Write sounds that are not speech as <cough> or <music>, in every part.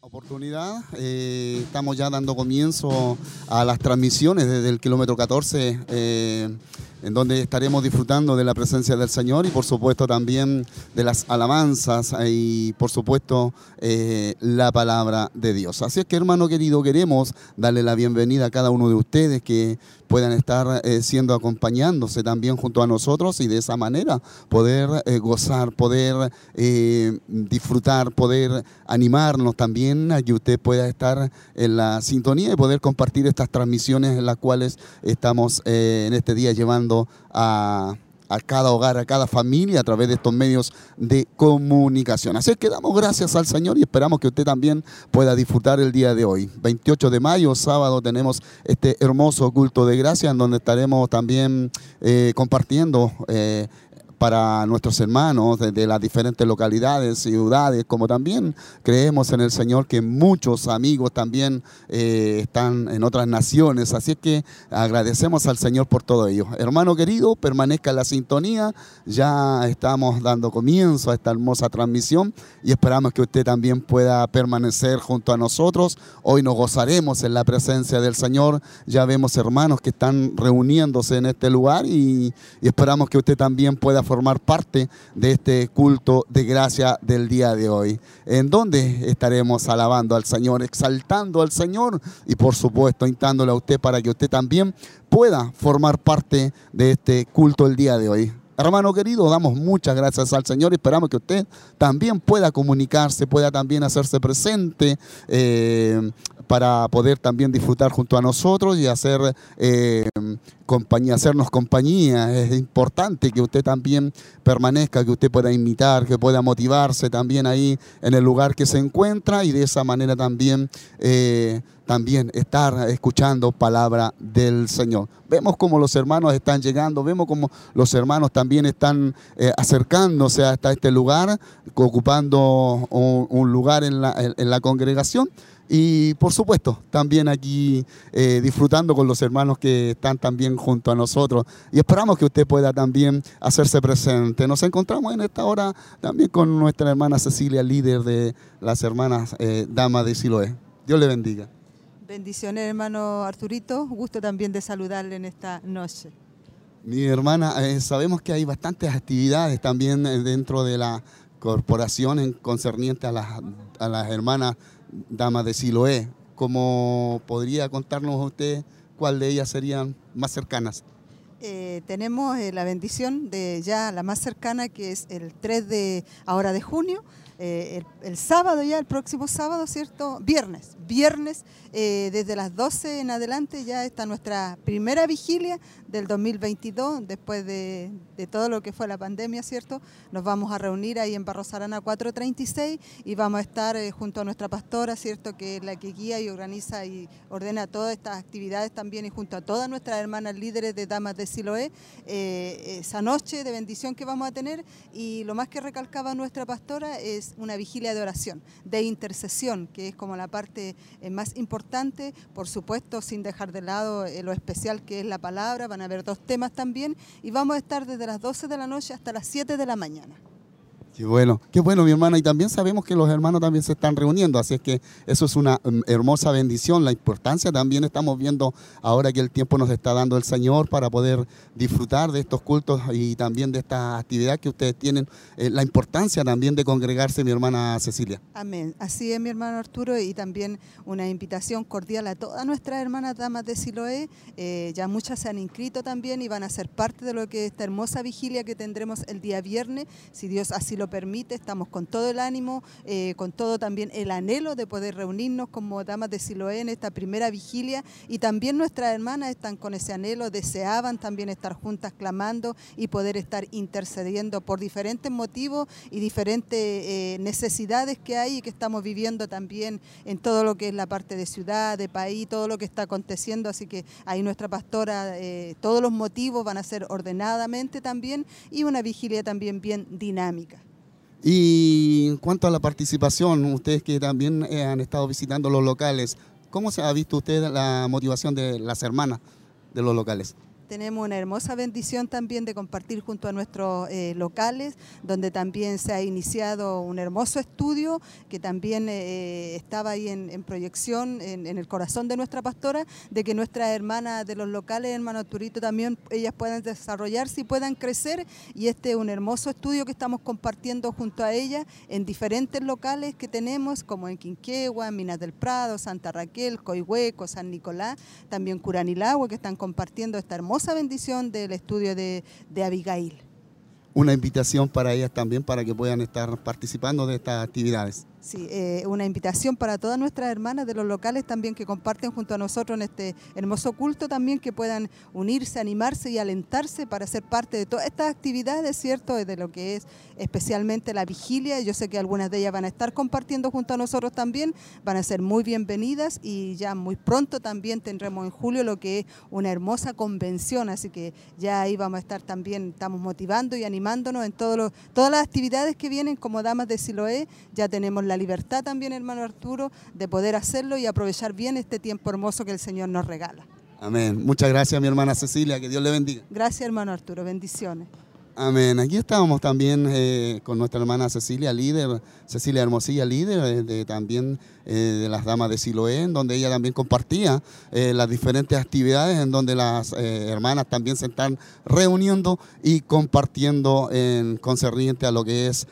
oportunidad. Eh, estamos ya dando comienzo a las transmisiones desde el kilómetro 14, eh, en donde estaremos disfrutando de la presencia del Señor y por supuesto también de las alabanzas y por supuesto eh, la palabra de Dios. Así es que hermano querido, queremos darle la bienvenida a cada uno de ustedes que puedan estar siendo acompañándose también junto a nosotros y de esa manera poder gozar, poder disfrutar, poder animarnos también a que usted pueda estar en la sintonía y poder compartir estas transmisiones en las cuales estamos eh, en este día llevando a, cada hogar, a cada familia a través de estos medios de comunicación. Así que damos gracias al Señor y esperamos que usted también pueda disfrutar el día de hoy. 28 de mayo, sábado, tenemos este hermoso culto de gracia en donde estaremos también eh, compartiendo eh, para nuestros hermanos de, las diferentes localidades, ciudades, como también creemos en el Señor que muchos amigos también eh, están en otras naciones. Así es que agradecemos al Señor por todo ello. Hermano querido, permanezca en la sintonía. Ya estamos dando comienzo a esta hermosa transmisión y esperamos que usted también pueda permanecer junto a nosotros. Hoy nos gozaremos en la presencia del Señor. Ya vemos hermanos que están reuniéndose en este lugar y, y esperamos que usted también pueda formar parte de este culto de gracia del día de hoy, en donde estaremos alabando al Señor, exaltando al Señor y por supuesto instándole a usted para que usted también pueda formar parte de este culto el día de hoy. Hermano querido, damos muchas gracias al Señor y esperamos que usted también pueda comunicarse, pueda también hacerse presente eh, para poder también disfrutar junto a nosotros y hacer eh, compañía, hacernos compañía. Es importante que usted también permanezca, que usted pueda imitar, que pueda motivarse también ahí en el lugar que se encuentra y de esa manera también, eh, también estar escuchando palabra del Señor. Vemos cómo los hermanos están llegando, vemos cómo los hermanos también están eh, acercándose hasta este lugar, ocupando un, lugar en la, congregación y por supuesto, también aquí eh, disfrutando con los hermanos que están también junto a nosotros. Y esperamos que usted pueda también hacerse presente. Nos encontramos en esta hora también con nuestra hermana Cecilia, líder de las hermanas eh, Damas de Siloé. Dios le bendiga. Bendiciones, hermano Arturito. Gusto también de saludarle en esta noche. Mi hermana, eh, sabemos que hay bastantes actividades también dentro de la corporación concerniente a las, a las hermanas damas de Siloé. ¿Cómo podría contarnos usted cuál de ellas serían más cercanas? Eh, tenemos eh, la bendición de ya la más cercana, que es el 3 de ahora de junio, eh, el, sábado ya, el próximo sábado, ¿cierto? Viernes, viernes, desde las 12 en adelante ya está nuestra primera vigilia del 2022, después de, todo lo que fue la pandemia, ¿cierto? Nos vamos a reunir ahí en Barros Arana 436 y vamos a estar eh, junto a nuestra pastora, ¿cierto? Que es la que guía y organiza y ordena todas estas actividades también y junto a todas nuestras hermanas líderes de Damas de Siloé, eh, esa noche de bendición que vamos a tener y lo más que recalcaba nuestra pastora es una vigilia de oración, de intercesión, que es como la parte eh, más importante, por supuesto, sin dejar de lado lo especial que es la palabra, van a haber dos temas también y vamos a estar desde las 12 de la noche hasta las 7 de la mañana. Qué bueno, qué bueno mi hermana. Y también sabemos que los hermanos también se están reuniendo, así es que eso es una mm, hermosa bendición. La importancia también estamos viendo ahora que el tiempo nos está dando el Señor para poder disfrutar de estos cultos y también de esta actividad que ustedes tienen. Eh, la importancia también de congregarse, mi hermana Cecilia. Amén. Así es, mi hermano Arturo, y también una invitación cordial a todas nuestras hermanas damas de Siloé. Eh, ya muchas se han inscrito también y van a ser parte de lo que esta hermosa vigilia que tendremos el día viernes, si Dios así lo permite, estamos con todo el ánimo, eh, con todo también el anhelo de poder reunirnos como damas de Siloé en esta primera vigilia y también nuestras hermanas están con ese anhelo, deseaban también estar juntas clamando y poder estar intercediendo por diferentes motivos y diferentes eh, necesidades que hay y que estamos viviendo también en todo lo que es la parte de ciudad, de país, todo lo que está aconteciendo, así que ahí nuestra pastora, eh, todos los motivos van a ser ordenadamente también y una vigilia también bien dinámica. Y en cuanto a la participación, ustedes que también eh, han estado visitando los locales, ¿cómo se ha visto usted la motivación de las hermanas de los locales? Tenemos una hermosa bendición también de compartir junto a nuestros eh, locales, donde también se ha iniciado un hermoso estudio que también eh, estaba ahí en, proyección en, el corazón de nuestra pastora, de que nuestras hermanas de los locales, hermano Turito, también ellas puedan desarrollarse y puedan crecer. Y este es un hermoso estudio que estamos compartiendo junto a ellas en diferentes locales que tenemos, como en Quinquegua, Minas del Prado, Santa Raquel, Coihueco, San Nicolás, también Curanilagua, que están compartiendo esta hermosa bendición del estudio de, de Abigail. Una invitación para ellas también para que puedan estar participando de estas actividades. Sí, eh, una invitación para todas nuestras hermanas de los locales también que comparten junto a nosotros en este hermoso culto también que puedan unirse, animarse y alentarse para ser parte de todas estas actividades, ¿cierto? De lo que es especialmente la vigilia. Yo sé que algunas de ellas van a estar compartiendo junto a nosotros también, van a ser muy bienvenidas y ya muy pronto también tendremos en julio lo que es una hermosa convención, así que ya ahí vamos a estar también, estamos motivando y animándonos en todos todas las actividades que vienen como Damas de Siloé, ya tenemos la libertad también, hermano Arturo, de poder hacerlo y aprovechar bien este tiempo hermoso que el Señor nos regala. Amén. Muchas gracias, mi hermana Cecilia. Que Dios le bendiga. Gracias, hermano Arturo. Bendiciones. Amén. Aquí estábamos también eh, con nuestra hermana Cecilia, líder, Cecilia Hermosilla, líder eh, de, también eh, de las damas de Siloé, en donde ella también compartía las diferentes actividades en donde las hermanas también se están reuniendo y compartiendo en concerniente a lo que es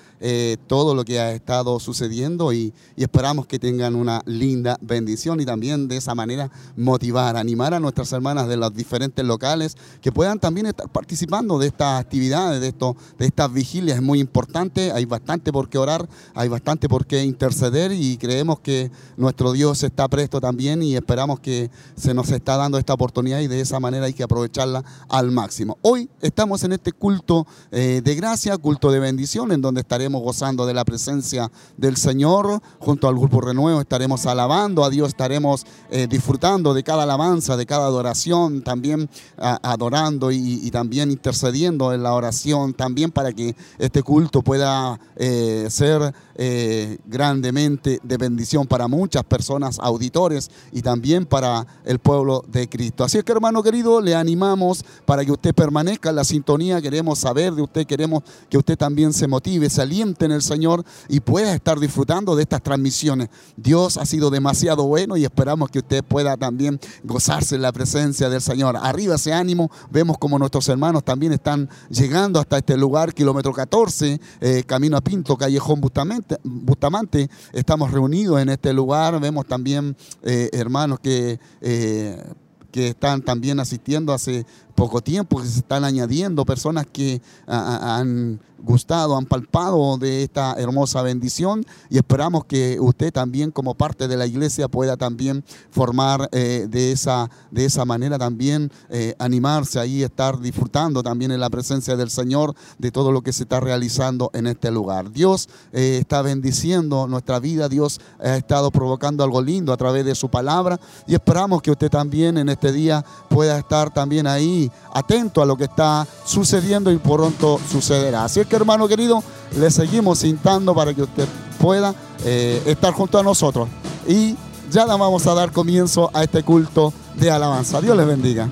todo lo que ha estado sucediendo y, y, esperamos que tengan una linda bendición y también de esa manera motivar, animar a nuestras hermanas de los diferentes locales que puedan también estar participando de estas actividades de, esto, de estas vigilias es muy importante, hay bastante por qué orar, hay bastante por qué interceder y creemos que nuestro Dios está presto también y esperamos que se nos está dando esta oportunidad y de esa manera hay que aprovecharla al máximo. Hoy estamos en este culto eh, de gracia, culto de bendición, en donde estaremos gozando de la presencia del Señor, junto al grupo Renuevo estaremos alabando a Dios, estaremos eh, disfrutando de cada alabanza, de cada adoración, también adorando y también intercediendo en la oración también para que este culto pueda eh, ser eh, grandemente de bendición para muchas personas, auditores y también para el pueblo de Cristo. Así es que hermano querido, le animamos para que usted permanezca en la sintonía, queremos saber de usted, queremos que usted también se motive, se aliente en el Señor y pueda estar disfrutando de estas transmisiones. Dios ha sido demasiado bueno y esperamos que usted pueda también gozarse en la presencia del Señor. Arriba ese ánimo, vemos como nuestros hermanos también están llegando hasta este lugar, kilómetro 14, eh, camino a Pinto, callejón Bustamante Bustamante, estamos reunidos en este lugar, vemos también eh, hermanos que, eh, que están también asistiendo hace poco tiempo, que se están añadiendo personas que han gustado, han palpado de esta hermosa bendición. Y esperamos que usted también como parte de la iglesia pueda también formar eh, de, esa, de esa manera también eh, animarse ahí, estar disfrutando también en la presencia del Señor de todo lo que se está realizando en este lugar. Dios eh, está bendiciendo nuestra vida, Dios ha estado provocando algo lindo a través de su palabra. Y esperamos que usted también en este día pueda estar también ahí atento a lo que está sucediendo y pronto sucederá. Así es que hermano querido, le seguimos cintando para que usted pueda eh, estar junto a nosotros. Y ya vamos a dar comienzo a este culto de alabanza. Dios les bendiga.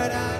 llorar.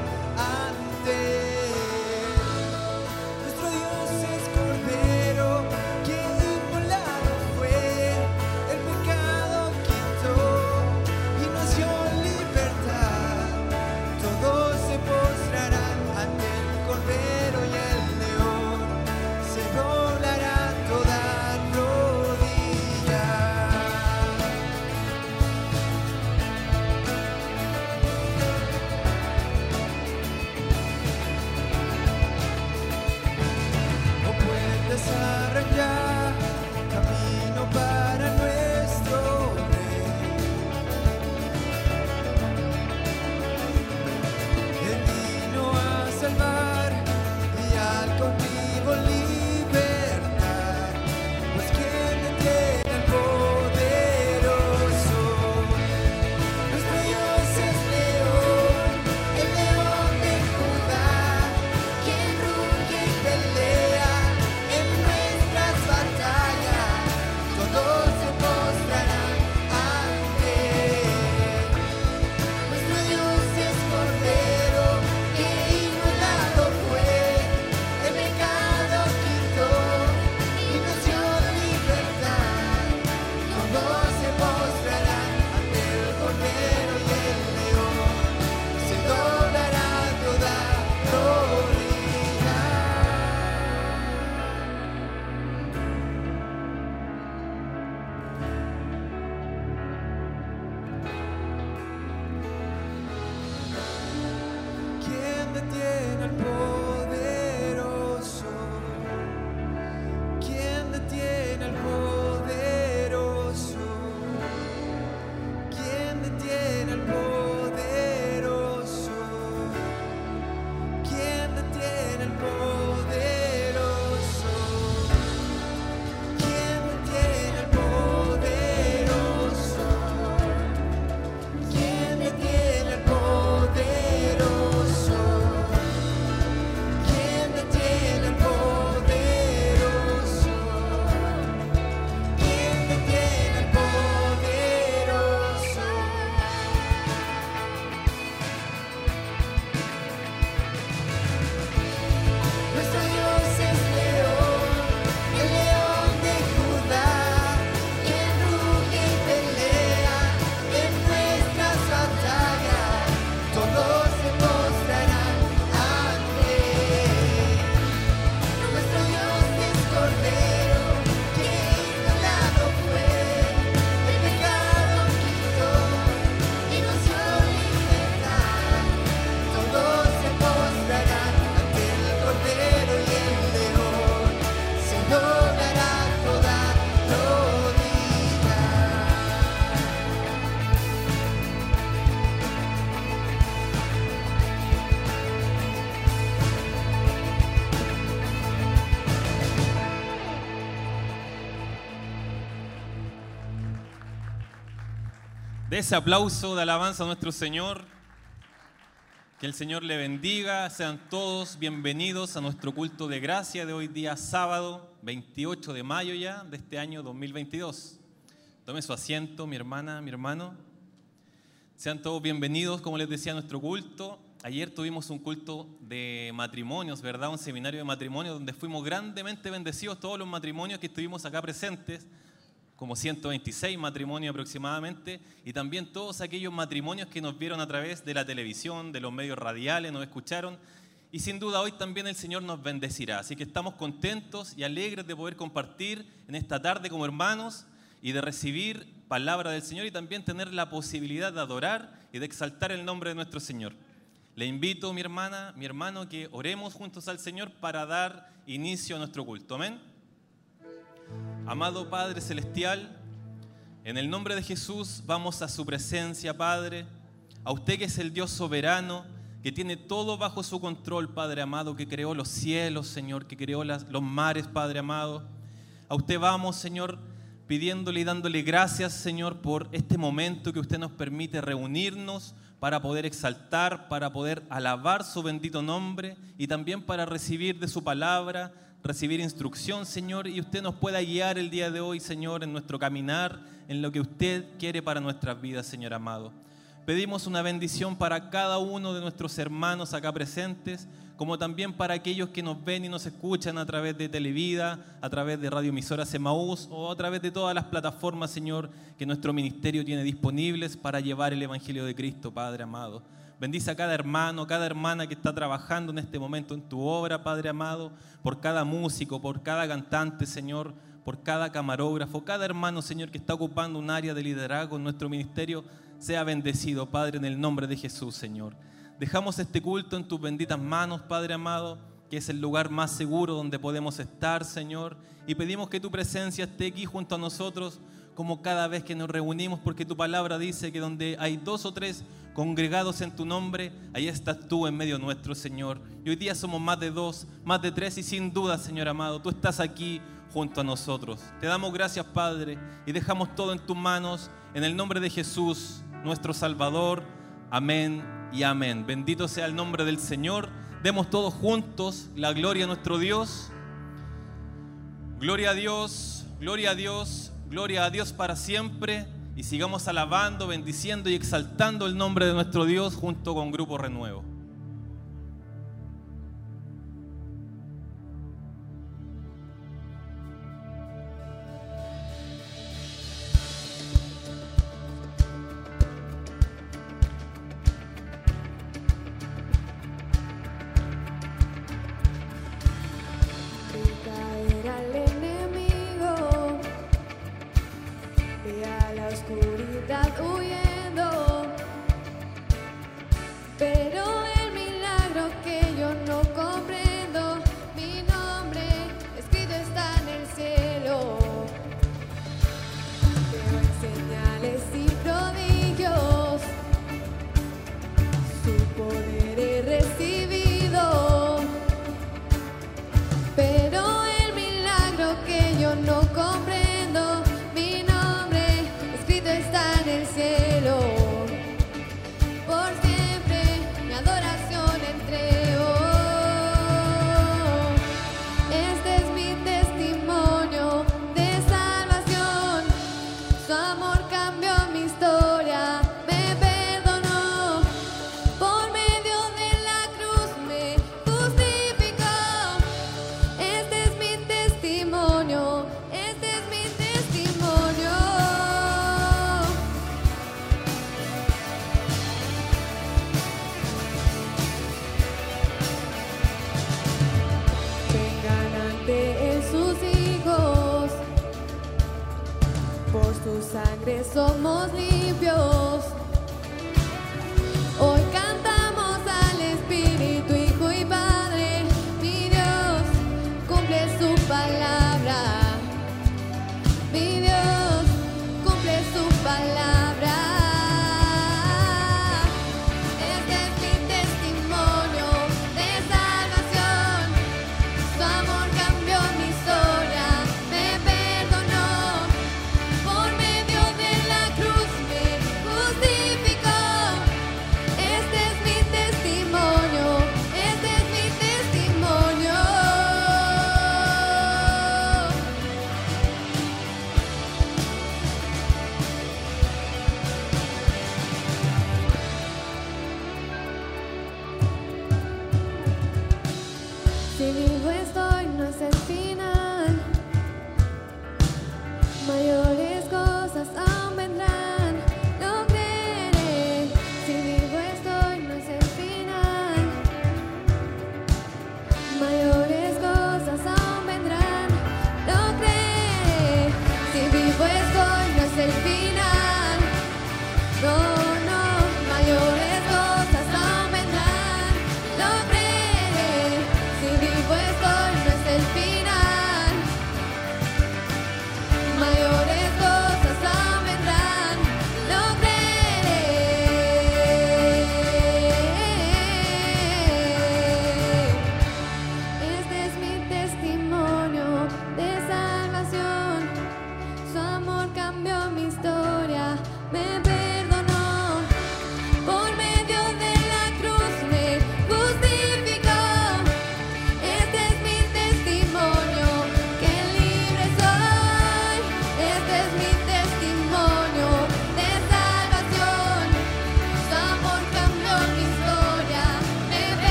Ese aplauso de alabanza a nuestro Señor. Que el Señor le bendiga. Sean todos bienvenidos a nuestro culto de gracia de hoy día sábado 28 de mayo ya de este año 2022. Tome su asiento, mi hermana, mi hermano. Sean todos bienvenidos, como les decía, a nuestro culto. Ayer tuvimos un culto de matrimonios, ¿verdad? Un seminario de matrimonios donde fuimos grandemente bendecidos todos los matrimonios que estuvimos acá presentes como 126 matrimonios aproximadamente, y también todos aquellos matrimonios que nos vieron a través de la televisión, de los medios radiales, nos escucharon, y sin duda hoy también el Señor nos bendecirá. Así que estamos contentos y alegres de poder compartir en esta tarde como hermanos y de recibir palabra del Señor y también tener la posibilidad de adorar y de exaltar el nombre de nuestro Señor. Le invito, mi hermana, mi hermano, que oremos juntos al Señor para dar inicio a nuestro culto. Amén. Amado Padre Celestial, en el nombre de Jesús vamos a su presencia, Padre, a usted que es el Dios soberano, que tiene todo bajo su control, Padre amado, que creó los cielos, Señor, que creó los mares, Padre amado. A usted vamos, Señor, pidiéndole y dándole gracias, Señor, por este momento que usted nos permite reunirnos para poder exaltar, para poder alabar su bendito nombre y también para recibir de su palabra recibir instrucción, Señor, y usted nos pueda guiar el día de hoy, Señor, en nuestro caminar, en lo que usted quiere para nuestras vidas, Señor amado. Pedimos una bendición para cada uno de nuestros hermanos acá presentes, como también para aquellos que nos ven y nos escuchan a través de Televida, a través de Radio Emisora Semaús o a través de todas las plataformas, Señor, que nuestro ministerio tiene disponibles para llevar el Evangelio de Cristo, Padre amado. Bendice a cada hermano, cada hermana que está trabajando en este momento en tu obra, Padre amado, por cada músico, por cada cantante, Señor, por cada camarógrafo, cada hermano, Señor, que está ocupando un área de liderazgo en nuestro ministerio, sea bendecido, Padre, en el nombre de Jesús, Señor. Dejamos este culto en tus benditas manos, Padre amado, que es el lugar más seguro donde podemos estar, Señor, y pedimos que tu presencia esté aquí junto a nosotros como cada vez que nos reunimos, porque tu palabra dice que donde hay dos o tres congregados en tu nombre, ahí estás tú en medio nuestro, Señor. Y hoy día somos más de dos, más de tres, y sin duda, Señor amado, tú estás aquí junto a nosotros. Te damos gracias, Padre, y dejamos todo en tus manos, en el nombre de Jesús, nuestro Salvador. Amén y amén. Bendito sea el nombre del Señor. Demos todos juntos la gloria a nuestro Dios. Gloria a Dios, gloria a Dios, gloria a Dios para siempre y sigamos alabando, bendiciendo y exaltando el nombre de nuestro Dios junto con Grupo Renuevo.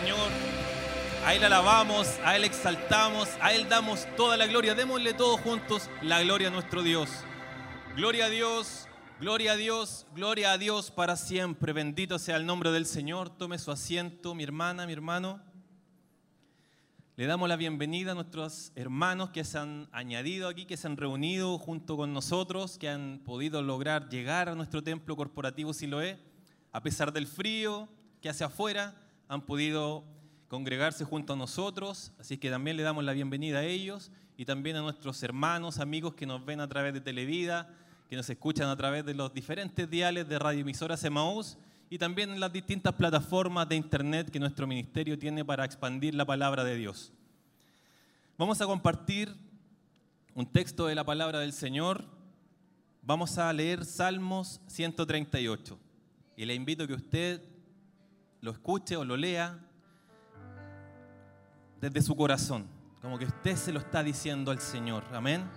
Señor. A Él alabamos, a Él exaltamos, a Él damos toda la gloria. Démosle todos juntos la gloria a nuestro Dios. Gloria a Dios, gloria a Dios, gloria a Dios para siempre. Bendito sea el nombre del Señor. Tome su asiento, mi hermana, mi hermano. Le damos la bienvenida a nuestros hermanos que se han añadido aquí, que se han reunido junto con nosotros, que han podido lograr llegar a nuestro templo corporativo Siloé. A pesar del frío que hace afuera, han podido congregarse junto a nosotros, así que también le damos la bienvenida a ellos y también a nuestros hermanos, amigos que nos ven a través de Televida, que nos escuchan a través de los diferentes diales de radioemisoras Emaús y también en las distintas plataformas de internet que nuestro ministerio tiene para expandir la palabra de Dios. Vamos a compartir un texto de la palabra del Señor. Vamos a leer Salmos 138. Y le invito a que usted lo escuche o lo lea desde su corazón, como que usted se lo está diciendo al Señor. Amén.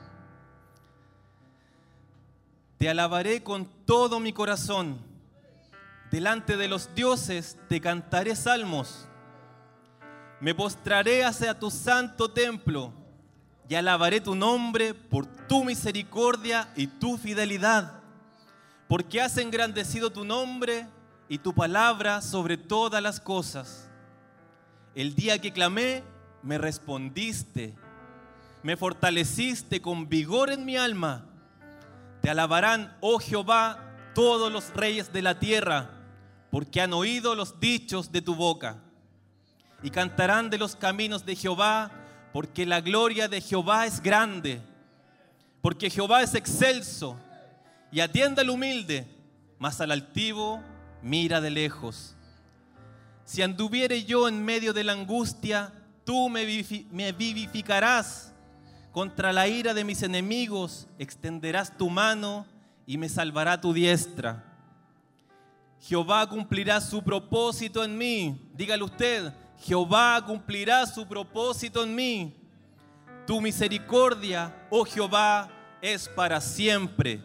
Te alabaré con todo mi corazón. Delante de los dioses te cantaré salmos. Me postraré hacia tu santo templo y alabaré tu nombre por tu misericordia y tu fidelidad, porque has engrandecido tu nombre y tu palabra sobre todas las cosas. El día que clamé, me respondiste, me fortaleciste con vigor en mi alma. Te alabarán, oh Jehová, todos los reyes de la tierra, porque han oído los dichos de tu boca. Y cantarán de los caminos de Jehová, porque la gloria de Jehová es grande, porque Jehová es excelso y atiende al humilde, mas al altivo mira de lejos. Si anduviere yo en medio de la angustia, tú me, vivi- me vivificarás. Contra la ira de mis enemigos extenderás tu mano y me salvará tu diestra. Jehová cumplirá su propósito en mí. Dígale usted, Jehová cumplirá su propósito en mí. Tu misericordia, oh Jehová, es para siempre.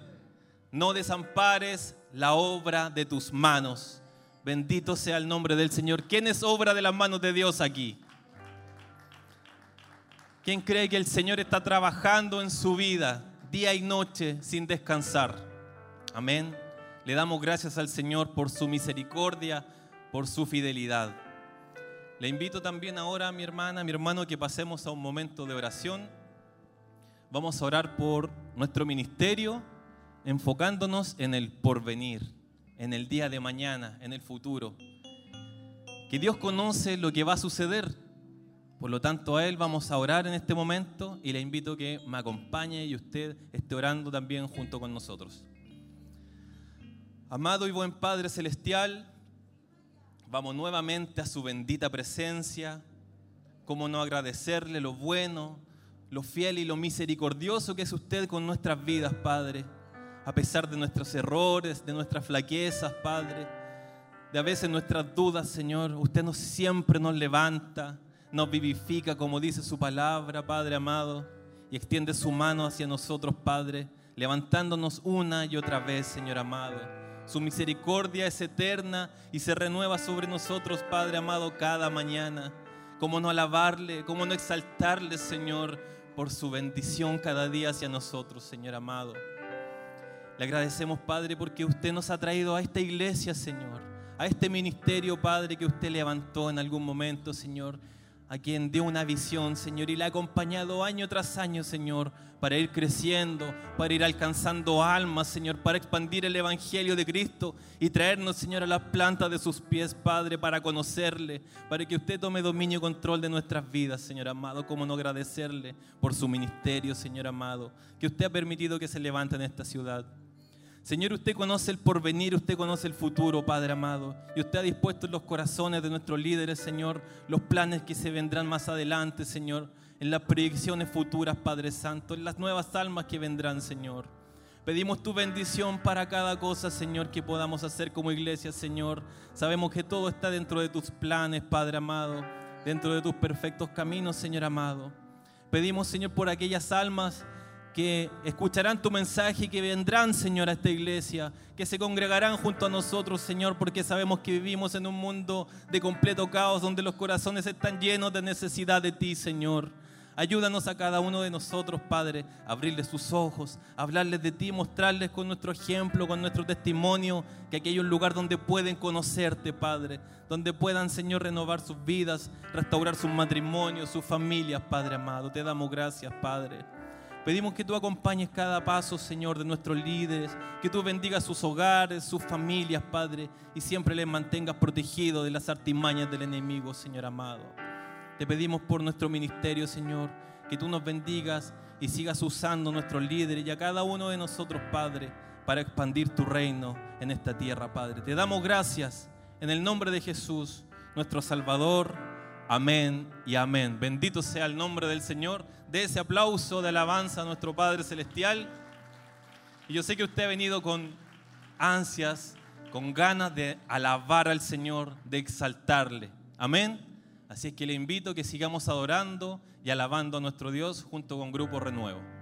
No desampares la obra de tus manos. Bendito sea el nombre del Señor. ¿Quién es obra de las manos de Dios aquí? ¿Quién cree que el Señor está trabajando en su vida día y noche sin descansar? Amén. Le damos gracias al Señor por su misericordia, por su fidelidad. Le invito también ahora a mi hermana, mi hermano, que pasemos a un momento de oración. Vamos a orar por nuestro ministerio, enfocándonos en el porvenir, en el día de mañana, en el futuro. Que Dios conoce lo que va a suceder. Por lo tanto, a Él vamos a orar en este momento y le invito a que me acompañe y usted esté orando también junto con nosotros. Amado y buen Padre Celestial, vamos nuevamente a su bendita presencia. Cómo no agradecerle lo bueno, lo fiel y lo misericordioso que es usted con nuestras vidas, Padre. A pesar de nuestros errores, de nuestras flaquezas, Padre, de a veces nuestras dudas, Señor, usted nos siempre nos levanta, nos vivifica, como dice su palabra, Padre amado, y extiende su mano hacia nosotros, Padre, levantándonos una y otra vez, Señor amado. Su misericordia es eterna y se renueva sobre nosotros, Padre amado, cada mañana. Cómo no alabarle, cómo no exaltarle, Señor, por su bendición cada día hacia nosotros, Señor amado. Le agradecemos, Padre, porque usted nos ha traído a esta iglesia, Señor, a este ministerio, Padre, que usted levantó en algún momento, Señor, a quien dio una visión, Señor, y le ha acompañado año tras año, Señor, para ir creciendo, para ir alcanzando almas, Señor, para expandir el Evangelio de Cristo y traernos, Señor, a las plantas de sus pies, Padre, para conocerle, para que usted tome dominio y control de nuestras vidas, Señor amado, como no agradecerle por su ministerio, Señor amado, que usted ha permitido que se levante en esta ciudad. Señor, usted conoce el porvenir, usted conoce el futuro, Padre amado. Y usted ha dispuesto en los corazones de nuestros líderes, Señor, los planes que se vendrán más adelante, Señor, en las proyecciones futuras, Padre Santo, en las nuevas almas que vendrán, Señor. Pedimos tu bendición para cada cosa, Señor, que podamos hacer como iglesia, Señor. Sabemos que todo está dentro de tus planes, Padre amado, dentro de tus perfectos caminos, Señor amado. Pedimos, Señor, por aquellas almas que escucharán tu mensaje que vendrán, Señor, a esta iglesia, que se congregarán junto a nosotros, Señor, porque sabemos que vivimos en un mundo de completo caos, donde los corazones están llenos de necesidad de ti, Señor. Ayúdanos a cada uno de nosotros, Padre, a abrirles sus ojos, hablarles de ti, mostrarles con nuestro ejemplo, con nuestro testimonio, que aquí hay un lugar donde pueden conocerte, Padre, donde puedan, Señor, renovar sus vidas, restaurar sus matrimonios, sus familias, Padre amado. Te damos gracias, Padre. Pedimos que tú acompañes cada paso, Señor, de nuestros líderes, que tú bendigas sus hogares, sus familias, Padre, y siempre les mantengas protegidos de las artimañas del enemigo, Señor amado. Te pedimos por nuestro ministerio, Señor, que tú nos bendigas y sigas usando nuestros líderes y a cada uno de nosotros, Padre, para expandir tu reino en esta tierra, Padre. Te damos gracias en el nombre de Jesús, nuestro Salvador. Amén y amén. Bendito sea el nombre del Señor. De ese aplauso de alabanza a nuestro Padre Celestial. Y yo sé que usted ha venido con ansias, con ganas de alabar al Señor, de exaltarle. Amén. Así es que le invito a que sigamos adorando y alabando a nuestro Dios junto con Grupo Renuevo.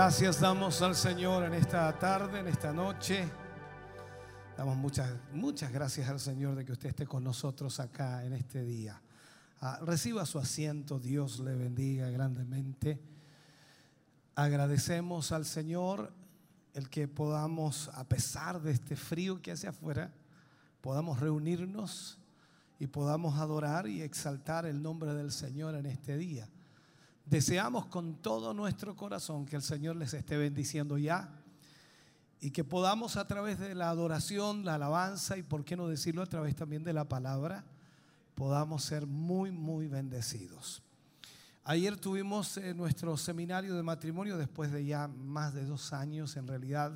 Gracias damos al Señor en esta tarde, en esta noche. Damos muchas, muchas gracias al Señor de que usted esté con nosotros acá en este día. Ah, reciba su asiento, Dios le bendiga grandemente. Agradecemos al Señor el que podamos, a pesar de este frío que hace afuera, podamos reunirnos y podamos adorar y exaltar el nombre del Señor en este día. Deseamos con todo nuestro corazón que el Señor les esté bendiciendo ya y que podamos a través de la adoración, la alabanza y por qué no decirlo a través también de la palabra, podamos ser muy, muy bendecidos. Ayer tuvimos eh, nuestro seminario de matrimonio después de ya más de dos años en realidad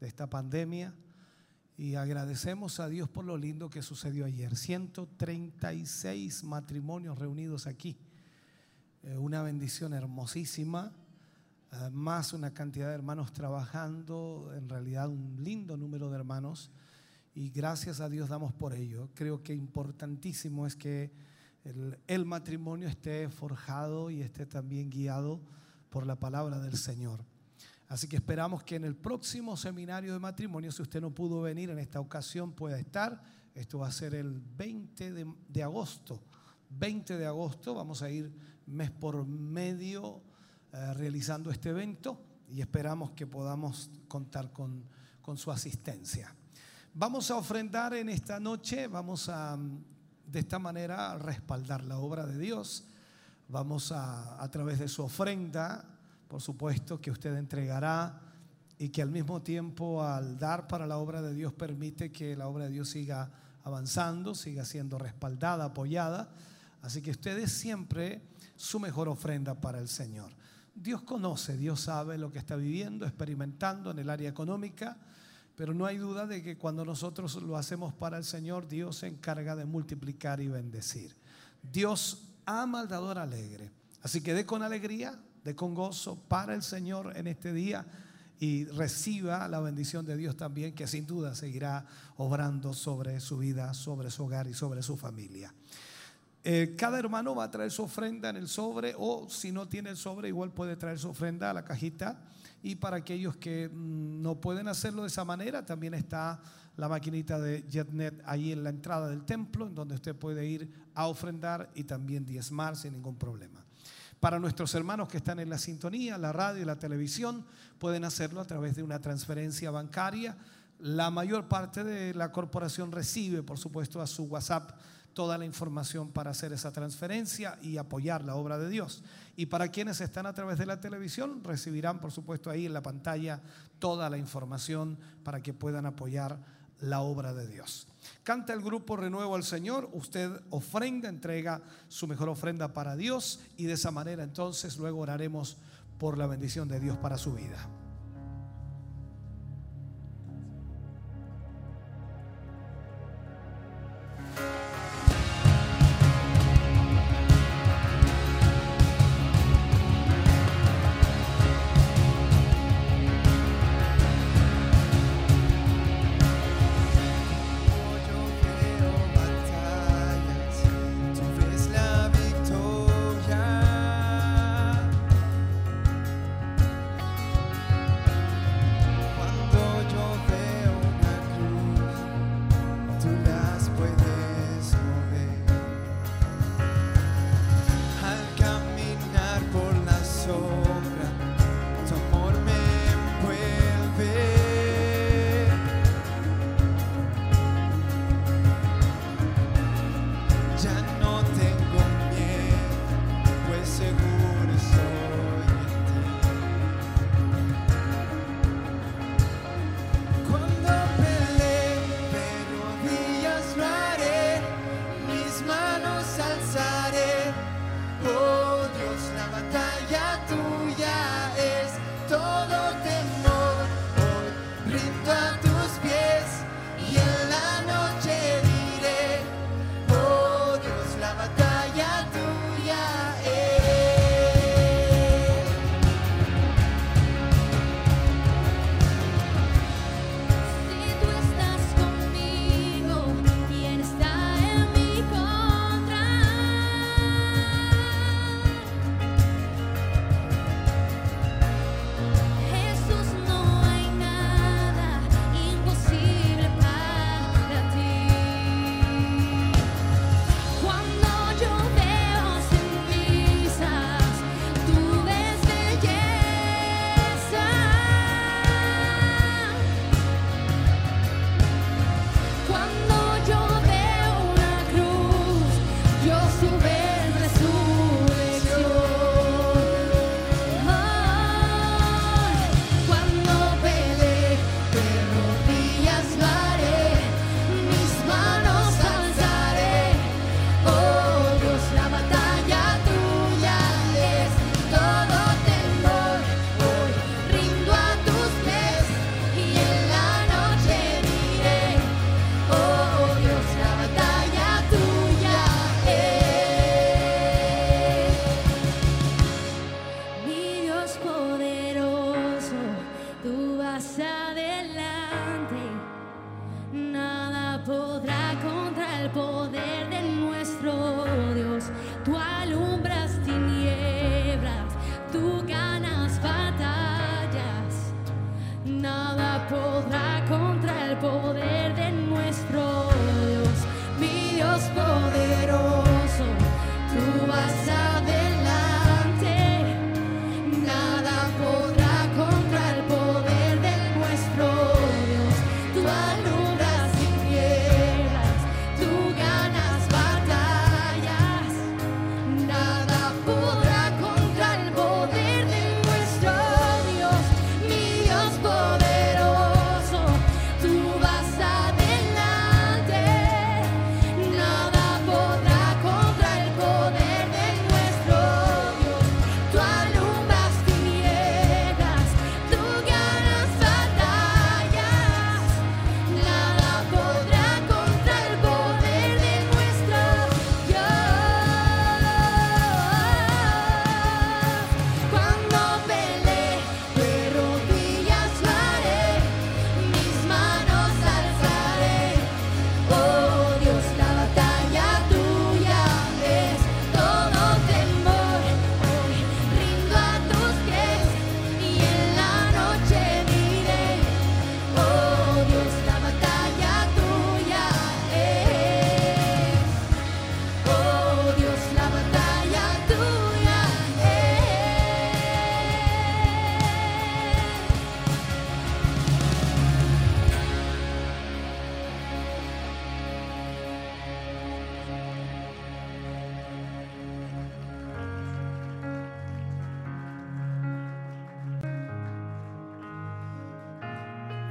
de esta pandemia y agradecemos a Dios por lo lindo que sucedió ayer. 136 matrimonios reunidos aquí. Eh, una bendición hermosísima, eh, más una cantidad de hermanos trabajando, en realidad un lindo número de hermanos y gracias a Dios damos por ello. Creo que importantísimo es que el, matrimonio esté forjado y esté también guiado por la palabra del Señor. Así que esperamos que en el próximo seminario de matrimonio, si usted no pudo venir en esta ocasión, pueda estar. Esto va a ser el 20 de, de agosto. 20 de agosto vamos a ir mes por medio eh, realizando este evento y esperamos que podamos contar con, con su asistencia. Vamos a ofrendar en esta noche, vamos a de esta manera respaldar la obra de Dios. Vamos a, a través de su ofrenda, por supuesto, que usted entregará y que al mismo tiempo al dar para la obra de Dios permite que la obra de Dios siga avanzando, siga siendo respaldada, apoyada. Así que ustedes siempre su mejor ofrenda para el Señor. Dios conoce, Dios sabe lo que está viviendo, experimentando en el área económica, pero no hay duda de que cuando nosotros lo hacemos para el Señor, Dios se encarga de multiplicar y bendecir. Dios ama al dador alegre. Así que dé con alegría, dé con gozo para el Señor en este día y reciba la bendición de Dios también, que sin duda seguirá obrando sobre su vida, sobre su hogar y sobre su familia. Eh, cada hermano va a traer su ofrenda en el sobre o si no tiene el sobre igual puede traer su ofrenda a la cajita y para aquellos que mm, no pueden hacerlo de esa manera también está la maquinita de JetNet ahí en la entrada del templo en donde usted puede ir a ofrendar y también diezmar sin ningún problema. Para nuestros hermanos que están en la sintonía, la radio y la televisión, pueden hacerlo a través de una transferencia bancaria. La mayor parte de la corporación recibe, por supuesto, a su WhatsApp toda la información para hacer esa transferencia y apoyar la obra de Dios. Y para quienes están a través de la televisión, recibirán, por supuesto, ahí en la pantalla toda la información para que puedan apoyar la obra de Dios. Canta el grupo Renuevo al Señor, usted ofrenda, entrega su mejor ofrenda para Dios y de esa manera entonces luego oraremos por la bendición de Dios para su vida.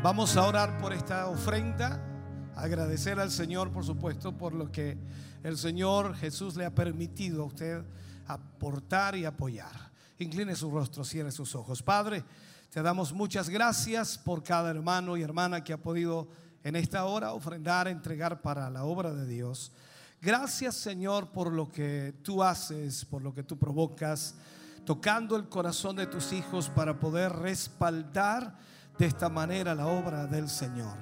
Vamos a orar por esta ofrenda, agradecer al Señor, por supuesto, por lo que el Señor Jesús le ha permitido a usted aportar y apoyar. Incline su rostro, cierre sus ojos. Padre, te damos muchas gracias por cada hermano y hermana que ha podido en esta hora ofrendar, entregar para la obra de Dios. Gracias Señor por lo que tú haces, por lo que tú provocas, tocando el corazón de tus hijos para poder respaldar de esta manera la obra del Señor.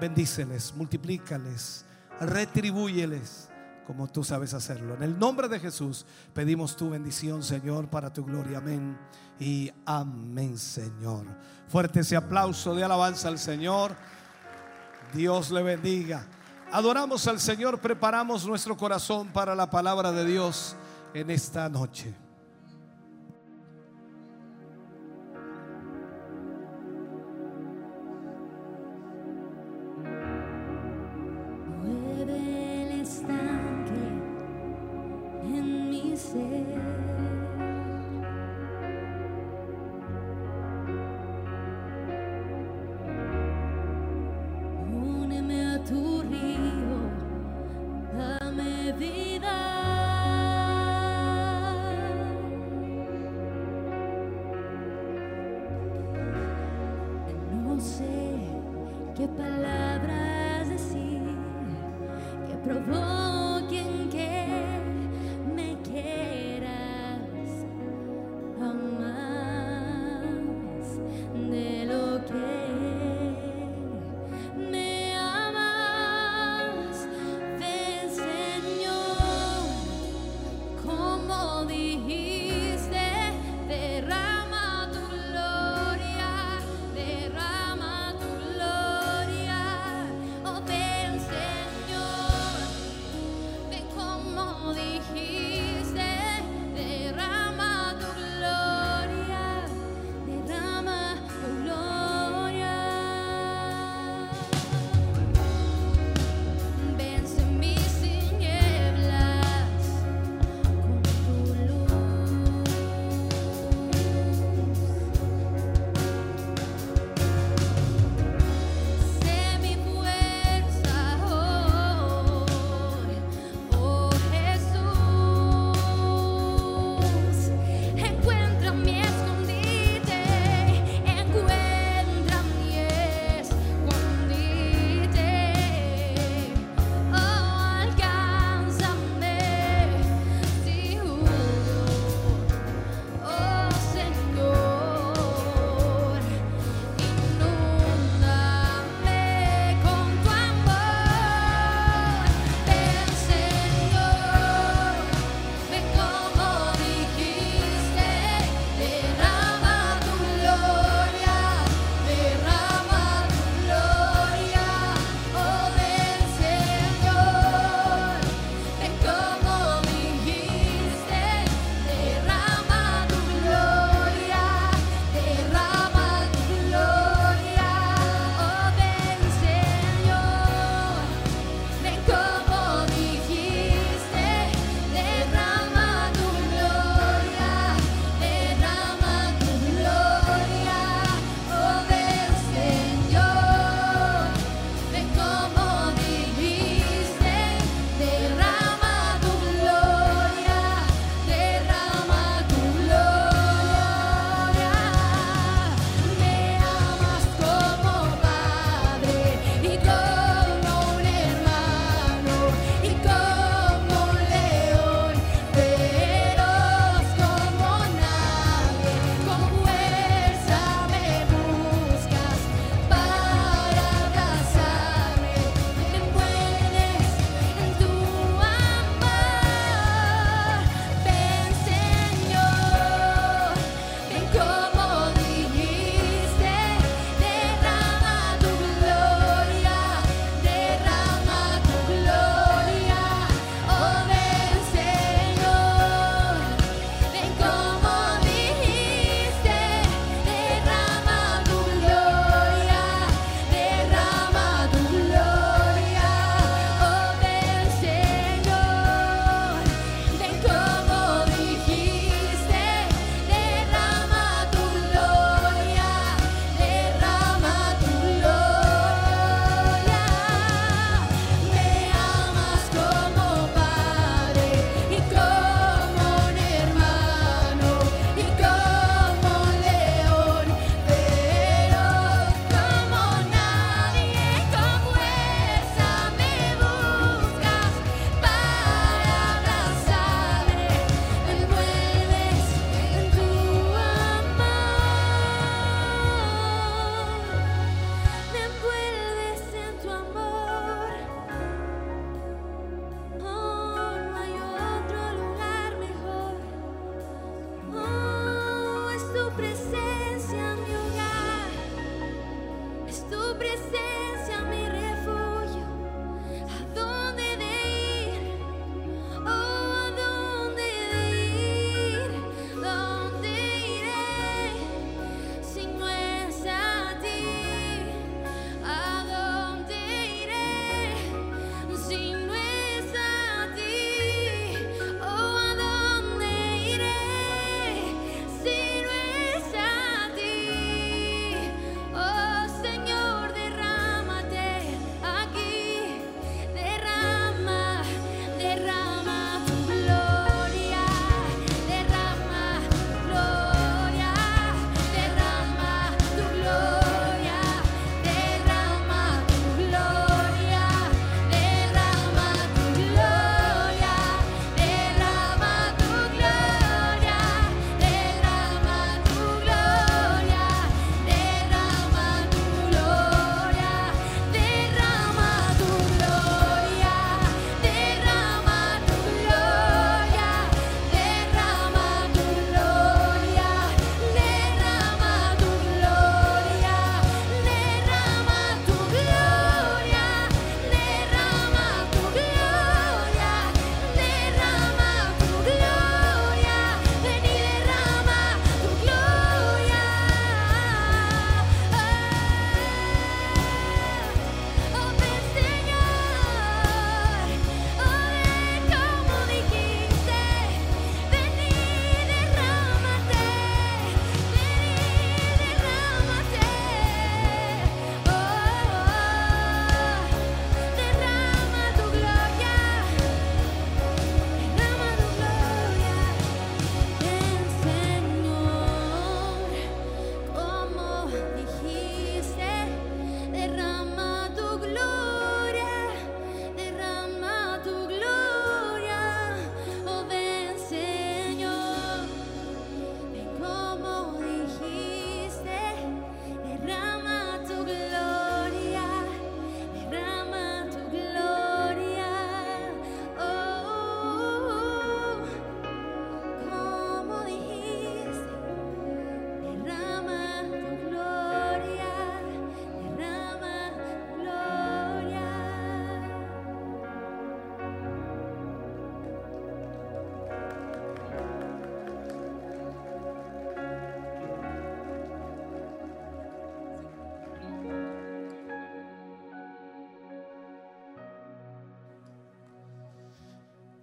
Bendíceles, multiplícales, retribúyeles como tú sabes hacerlo. En el nombre de Jesús pedimos tu bendición, Señor, para tu gloria. Amén y amén, Señor. Fuerte ese aplauso de alabanza al Señor. Dios le bendiga. Adoramos al Señor, preparamos nuestro corazón para la palabra de Dios en esta noche. En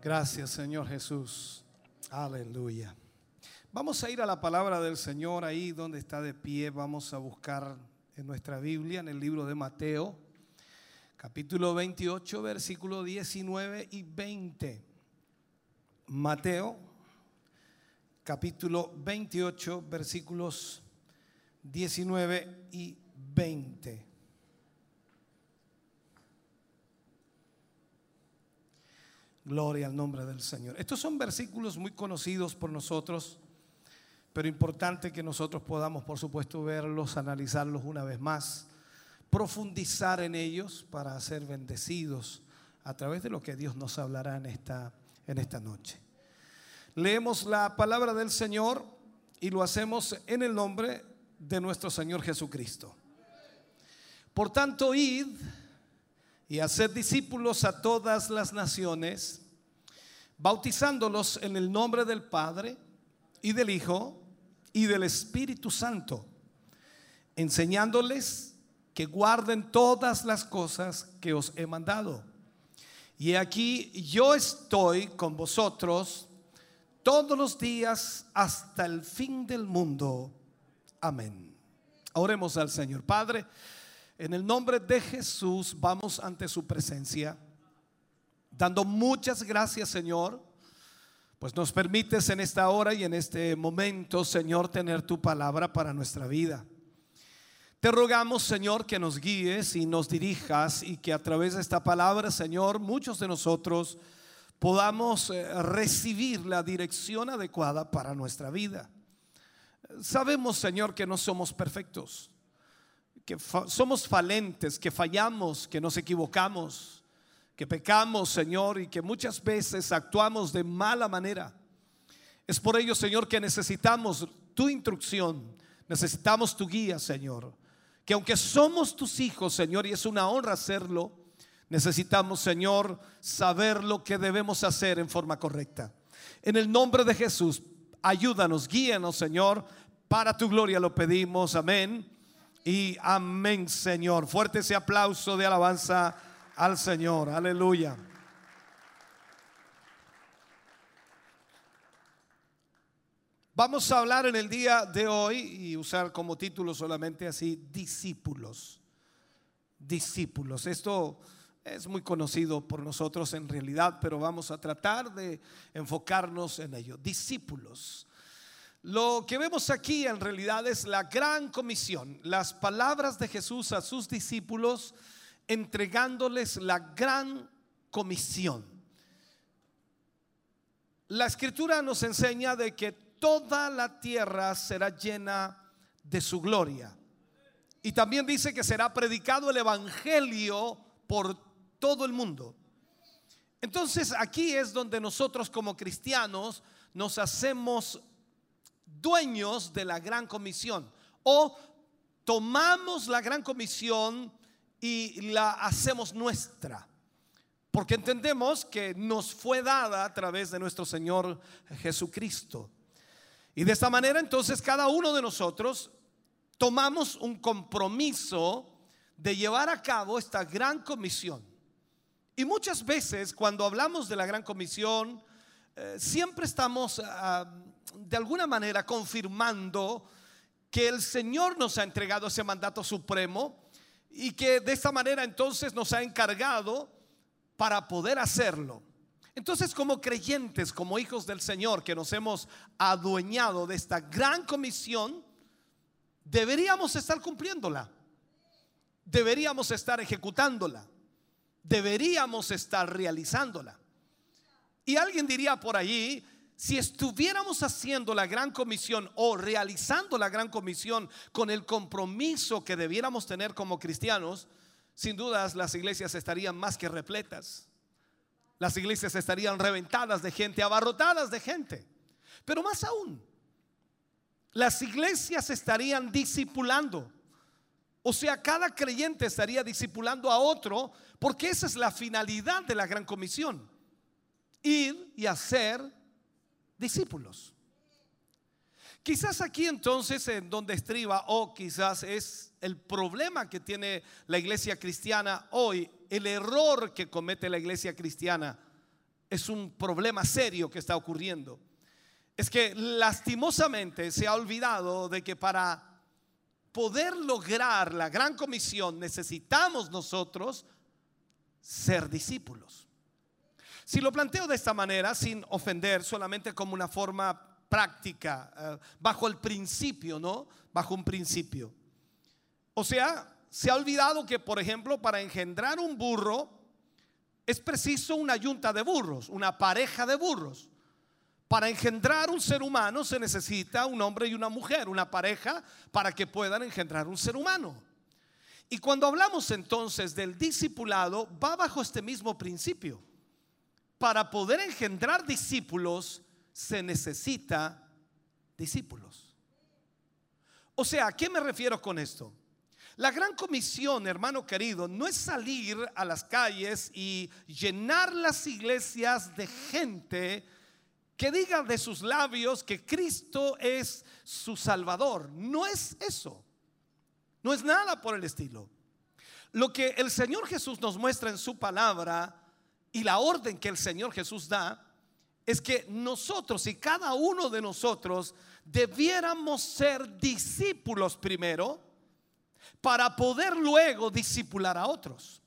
Gracias, Señor Jesús. Aleluya. Vamos a ir a la palabra del Señor ahí donde está de pie. Vamos a buscar en nuestra Biblia, en el libro de Mateo, capítulo 28, versículo 19 y 20. Mateo, capítulo 28, versículos 19 y 20. Gloria al nombre del Señor. Estos son versículos muy conocidos por nosotros, pero importante que nosotros podamos, por supuesto, verlos, analizarlos una vez más, profundizar en ellos para ser bendecidos a través de lo que Dios nos hablará en esta, en esta noche. Leemos la palabra del Señor y lo hacemos en el nombre de nuestro Señor Jesucristo. Por tanto, id y haced discípulos a todas las naciones, bautizándolos en el nombre del Padre y del Hijo y del Espíritu Santo, enseñándoles que guarden todas las cosas que os he mandado. Y aquí yo estoy con vosotros todos los días hasta el fin del mundo. Amén. Oremos al Señor. Padre, en el nombre de Jesús vamos ante su presencia, dando muchas gracias, Señor, pues nos permites en esta hora y en este momento, Señor, tener tu palabra para nuestra vida. Te rogamos, Señor, que nos guíes y nos dirijas y que a través de esta palabra, Señor, muchos de nosotros podamos eh, recibir la dirección adecuada para nuestra vida. Sabemos, Señor, que no somos perfectos, que somos falentes, que fallamos, que nos equivocamos, que pecamos, Señor, y que muchas veces actuamos de mala manera. Es por ello, Señor, que necesitamos tu instrucción, necesitamos tu guía, Señor. Que aunque somos tus hijos, Señor, y es una honra hacerlo, necesitamos, Señor, saber lo que debemos hacer en forma correcta. En el nombre de Jesús, ayúdanos, guíanos, Señor, para tu gloria lo pedimos, amén. Y amén, Señor. Fuerte ese aplauso de alabanza al Señor, aleluya. Vamos a hablar en el día de hoy y usar como título solamente así, discípulos. Discípulos. Esto es muy conocido por nosotros en realidad, pero vamos a tratar de enfocarnos en ello. Discípulos. Lo que vemos aquí en realidad es la gran comisión, las palabras de Jesús a sus discípulos entregándoles la gran comisión. La escritura nos enseña de que toda la tierra será llena de su gloria. Y también dice que será predicado el Evangelio por todo el mundo. Entonces aquí es donde nosotros como cristianos nos hacemos dueños de la gran comisión o tomamos la gran comisión y la hacemos nuestra. Porque entendemos que nos fue dada a través de nuestro Señor Jesucristo. Y de esta manera entonces cada uno de nosotros tomamos un compromiso de llevar a cabo esta gran comisión. Y muchas veces cuando hablamos de la gran comisión, eh, siempre estamos ah, de alguna manera confirmando que el Señor nos ha entregado ese mandato supremo y que de esta manera entonces nos ha encargado para poder hacerlo. Entonces como creyentes, como hijos del Señor que nos hemos adueñado de esta gran comisión, deberíamos estar cumpliéndola. Deberíamos estar ejecutándola. Deberíamos estar realizándola. Y alguien diría por allí, si estuviéramos haciendo la gran comisión o realizando la gran comisión con el compromiso que debiéramos tener como cristianos, sin dudas las iglesias estarían más que repletas. Las iglesias estarían reventadas de gente, abarrotadas de gente. Pero más aún, las iglesias estarían discipulando. O sea, cada creyente estaría discipulando a otro, porque esa es la finalidad de la gran comisión. Ir y hacer discípulos. Quizás aquí entonces en donde estriba, o quizás es el problema que tiene la iglesia cristiana hoy, el error que comete la iglesia cristiana, es un problema serio que está ocurriendo. Es que lastimosamente se ha olvidado de que para poder lograr la gran comisión necesitamos nosotros ser discípulos. Si lo planteo de esta manera, sin ofender, solamente como una forma práctica, eh, bajo el principio, ¿no? Bajo un principio. O sea, se ha olvidado que, por ejemplo, para engendrar un burro es preciso una yunta de burros, una pareja de burros. Para engendrar un ser humano se necesita un hombre y una mujer, una pareja, para que puedan engendrar un ser humano. Y cuando hablamos entonces del discipulado, va bajo este mismo principio. Para poder engendrar discípulos se necesita discípulos. O sea, ¿a qué me refiero con esto? La gran comisión, hermano querido, no es salir a las calles y llenar las iglesias de gente que diga de sus labios que Cristo es su Salvador. No es eso. No es nada por el estilo. Lo que el Señor Jesús nos muestra en su palabra y la orden que el Señor Jesús da es que nosotros y cada uno de nosotros debiéramos ser discípulos primero para poder luego discipular a otros.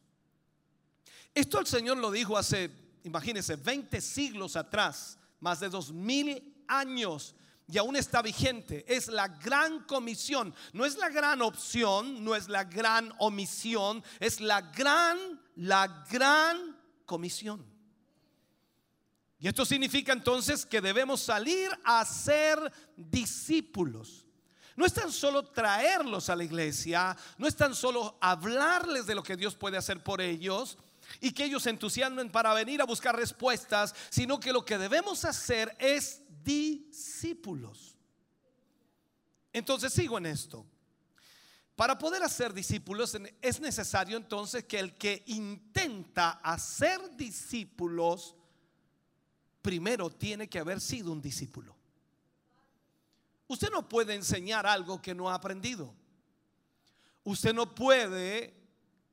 Esto el Señor lo dijo hace, imagínense, 20 siglos atrás, más de dos mil años y aún está vigente. Es la gran comisión. No es la gran opción, no es la gran omisión, es la gran, la gran comisión. Y esto significa entonces que debemos salir a ser discípulos. No es tan solo traerlos a la iglesia, no es tan solo hablarles de lo que Dios puede hacer por ellos y que ellos se entusiasmen para venir a buscar respuestas, sino que lo que debemos hacer es discípulos. Entonces sigo en esto. Para poder hacer discípulos es necesario entonces que el que intenta hacer discípulos primero tiene que haber sido un discípulo. Usted no puede enseñar algo que no ha aprendido. Usted no puede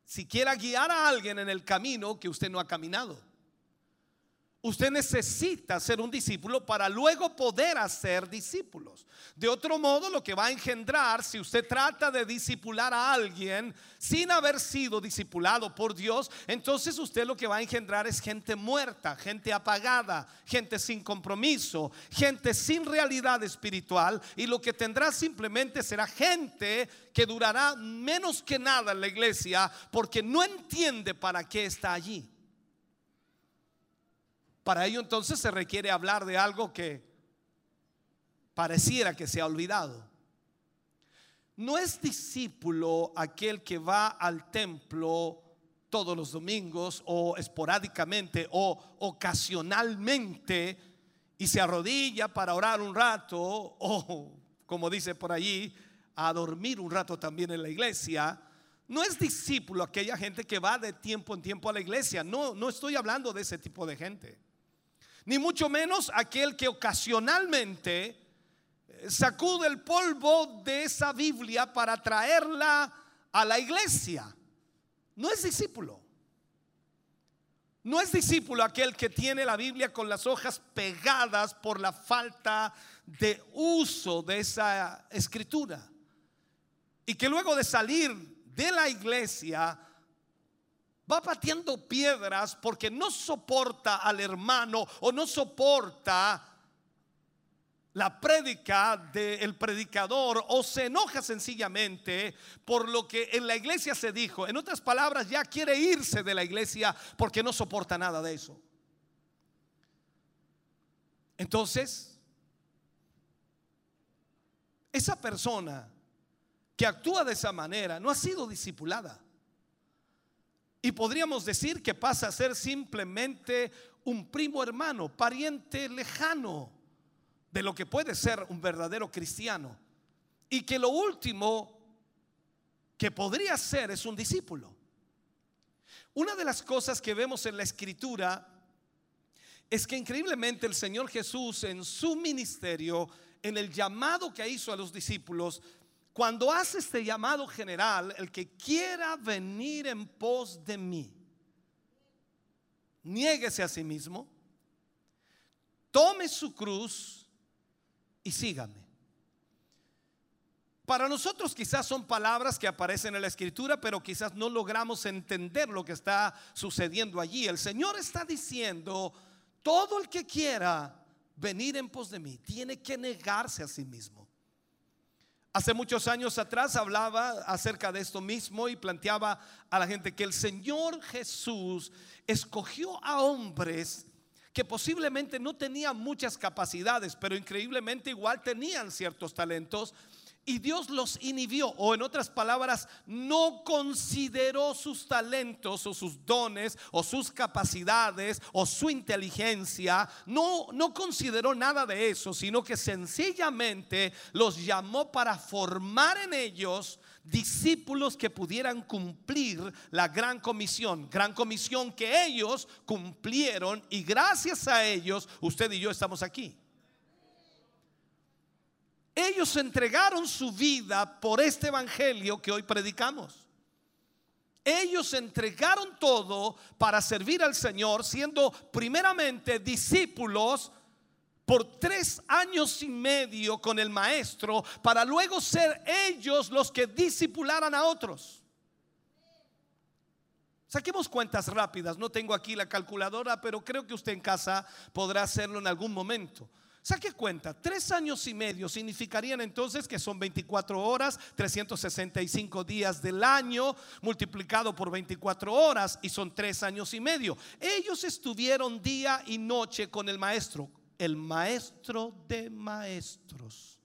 siquiera guiar a alguien en el camino que usted no ha caminado. Usted necesita ser un discípulo para luego poder hacer discípulos. De otro modo, lo que va a engendrar, si usted trata de discipular a alguien sin haber sido discipulado por Dios, entonces usted lo que va a engendrar es gente muerta, gente apagada, gente sin compromiso, gente sin realidad espiritual. Y lo que tendrá simplemente será gente que durará menos que nada en la iglesia porque no entiende para qué está allí. Para ello entonces se requiere hablar de algo que pareciera que se ha olvidado. No es discípulo aquel que va al templo todos los domingos o esporádicamente o ocasionalmente y se arrodilla para orar un rato o, como dice por allí, a dormir un rato también en la iglesia. No es discípulo aquella gente que va de tiempo en tiempo a la iglesia. No, no estoy hablando de ese tipo de gente ni mucho menos aquel que ocasionalmente eh, sacude el polvo de esa Biblia para traerla a la iglesia. No es discípulo. No es discípulo aquel que tiene la Biblia con las hojas pegadas por la falta de uso de esa escritura. Y que luego de salir de la iglesia va pateando piedras porque no soporta al hermano o no soporta la prédica del predicador o se enoja sencillamente por lo que en la iglesia se dijo. En otras palabras, ya quiere irse de la iglesia porque no soporta nada de eso. Entonces, esa persona que actúa de esa manera no ha sido discipulada. Y podríamos decir que pasa a ser simplemente un primo hermano, pariente lejano de lo que puede ser un verdadero cristiano. Y que lo último que podría ser es un discípulo. Una de las cosas que vemos en la escritura es que increíblemente el Señor Jesús en su ministerio, en el llamado que hizo a los discípulos, cuando hace este llamado general, el que quiera venir en pos de mí, niéguese a sí mismo, tome su cruz y sígame. Para nosotros quizás son palabras que aparecen en la escritura, pero quizás no logramos entender lo que está sucediendo allí. El Señor está diciendo, todo el que quiera venir en pos de mí tiene que negarse a sí mismo. Hace muchos años atrás hablaba acerca de esto mismo y planteaba a la gente que el Señor Jesús escogió a hombres que posiblemente no tenían muchas capacidades, pero increíblemente igual tenían ciertos talentos y Dios los inhibió, o en otras palabras, no consideró sus talentos o sus dones o sus capacidades o su inteligencia, no, no consideró nada de eso, sino que sencillamente los llamó para formar en ellos discípulos que pudieran cumplir la gran comisión, gran comisión que ellos cumplieron y gracias a ellos usted y yo estamos aquí. Ellos entregaron su vida por este evangelio que hoy predicamos. Ellos entregaron todo para servir al Señor, siendo primeramente discípulos por tres años y medio con el maestro, para luego ser ellos los que discipularan a otros. Saquemos cuentas rápidas, no tengo aquí la calculadora, pero creo que usted en casa podrá hacerlo en algún momento. Saque cuenta, tres años y medio significarían entonces que son 24 horas, 365 días del año, multiplicado por 24 horas, y son tres años y medio. Ellos estuvieron día y noche con el maestro, el maestro de maestros.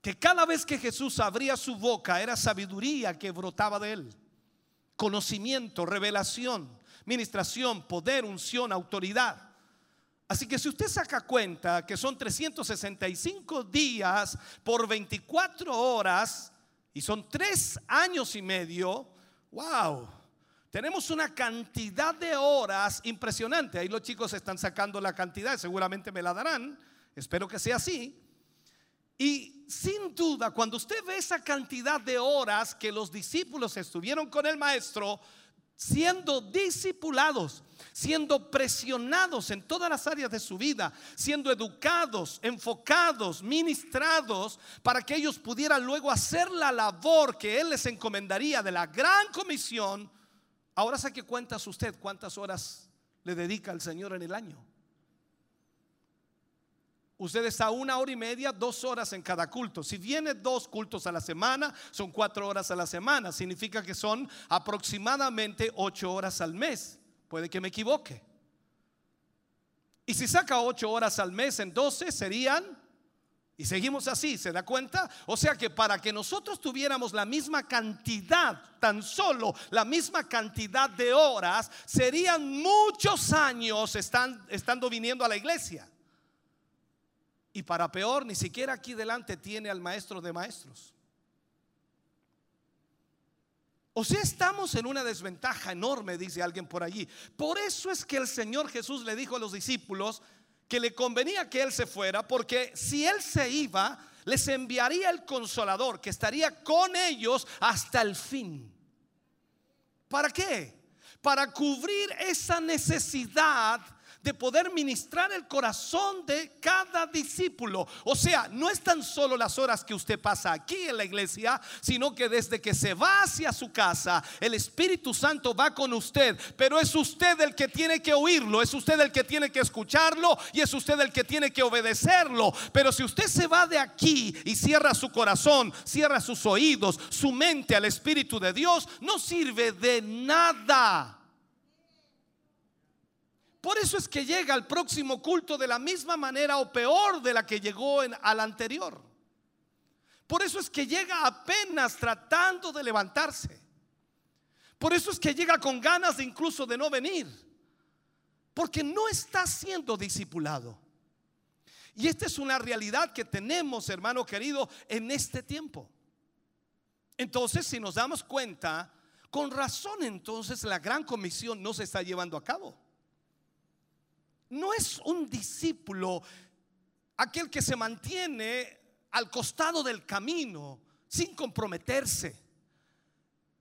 Que cada vez que Jesús abría su boca era sabiduría que brotaba de él, conocimiento, revelación, ministración, poder, unción, autoridad. Así que si usted saca cuenta que son 365 días por 24 horas y son tres años y medio, wow, tenemos una cantidad de horas impresionante. Ahí los chicos están sacando la cantidad, seguramente me la darán, espero que sea así. Y sin duda, cuando usted ve esa cantidad de horas que los discípulos estuvieron con el maestro, siendo discipulados, siendo presionados en todas las áreas de su vida, siendo educados, enfocados, ministrados, para que ellos pudieran luego hacer la labor que Él les encomendaría de la gran comisión. Ahora saque cuentas usted cuántas horas le dedica al Señor en el año. Usted está una hora y media, dos horas en cada culto. Si viene dos cultos a la semana, son cuatro horas a la semana. Significa que son aproximadamente ocho horas al mes. Puede que me equivoque. Y si saca ocho horas al mes en doce, serían, y seguimos así, ¿se da cuenta? O sea que para que nosotros tuviéramos la misma cantidad, tan solo la misma cantidad de horas, serían muchos años estando viniendo a la iglesia. Y para peor, ni siquiera aquí delante tiene al maestro de maestros. O sea, estamos en una desventaja enorme, dice alguien por allí. Por eso es que el Señor Jesús le dijo a los discípulos que le convenía que Él se fuera, porque si Él se iba, les enviaría el consolador, que estaría con ellos hasta el fin. ¿Para qué? Para cubrir esa necesidad de poder ministrar el corazón de cada discípulo. O sea, no es tan solo las horas que usted pasa aquí en la iglesia, sino que desde que se va hacia su casa, el Espíritu Santo va con usted, pero es usted el que tiene que oírlo, es usted el que tiene que escucharlo y es usted el que tiene que obedecerlo. Pero si usted se va de aquí y cierra su corazón, cierra sus oídos, su mente al Espíritu de Dios, no sirve de nada. Por eso es que llega al próximo culto de la misma manera o peor de la que llegó en, al anterior. Por eso es que llega apenas tratando de levantarse. Por eso es que llega con ganas incluso de no venir. Porque no está siendo discipulado. Y esta es una realidad que tenemos, hermano querido, en este tiempo. Entonces, si nos damos cuenta, con razón entonces la gran comisión no se está llevando a cabo. No es un discípulo aquel que se mantiene al costado del camino sin comprometerse.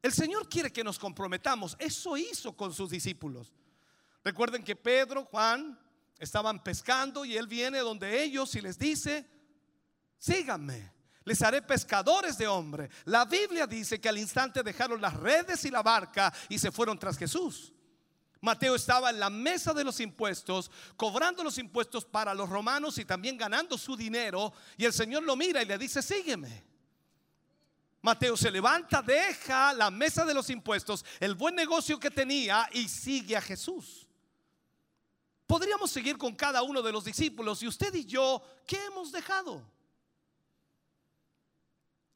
El Señor quiere que nos comprometamos. Eso hizo con sus discípulos. Recuerden que Pedro, Juan, Estaban pescando y él viene donde ellos y les dice, síganme, les haré pescadores de hombre. La Biblia dice que al instante dejaron las redes y la barca y se fueron tras Jesús. Mateo estaba en la mesa de los impuestos, cobrando los impuestos para los romanos y también ganando su dinero. Y el Señor lo mira y le dice, sígueme. Mateo se levanta, deja la mesa de los impuestos, el buen negocio que tenía y sigue a Jesús. Podríamos seguir con cada uno de los discípulos y usted y yo, ¿qué hemos dejado?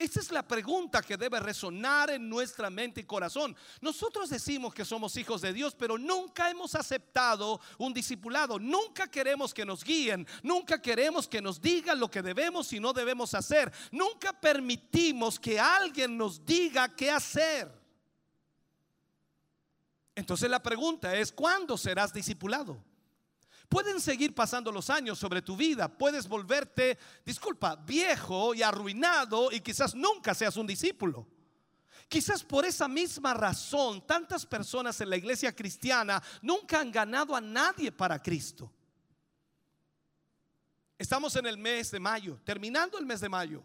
Esta es la pregunta que debe resonar en nuestra mente y corazón. Nosotros decimos que somos hijos de Dios, pero nunca hemos aceptado un discipulado. Nunca queremos que nos guíen. Nunca queremos que nos digan lo que debemos y no debemos hacer. Nunca permitimos que alguien nos diga qué hacer. Entonces la pregunta es, ¿cuándo serás discipulado? Pueden seguir pasando los años sobre tu vida. Puedes volverte, disculpa, viejo y arruinado y quizás nunca seas un discípulo. Quizás por esa misma razón tantas personas en la iglesia cristiana nunca han ganado a nadie para Cristo. Estamos en el mes de mayo, terminando el mes de mayo.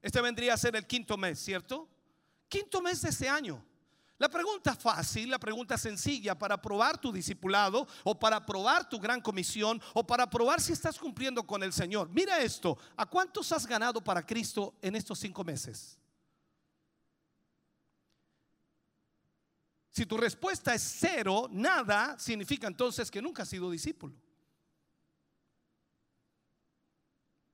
Este vendría a ser el quinto mes, ¿cierto? Quinto mes de este año. La pregunta fácil, la pregunta sencilla para probar tu discipulado o para probar tu gran comisión o para probar si estás cumpliendo con el Señor. Mira esto, ¿a cuántos has ganado para Cristo en estos cinco meses? Si tu respuesta es cero, nada, significa entonces que nunca has sido discípulo.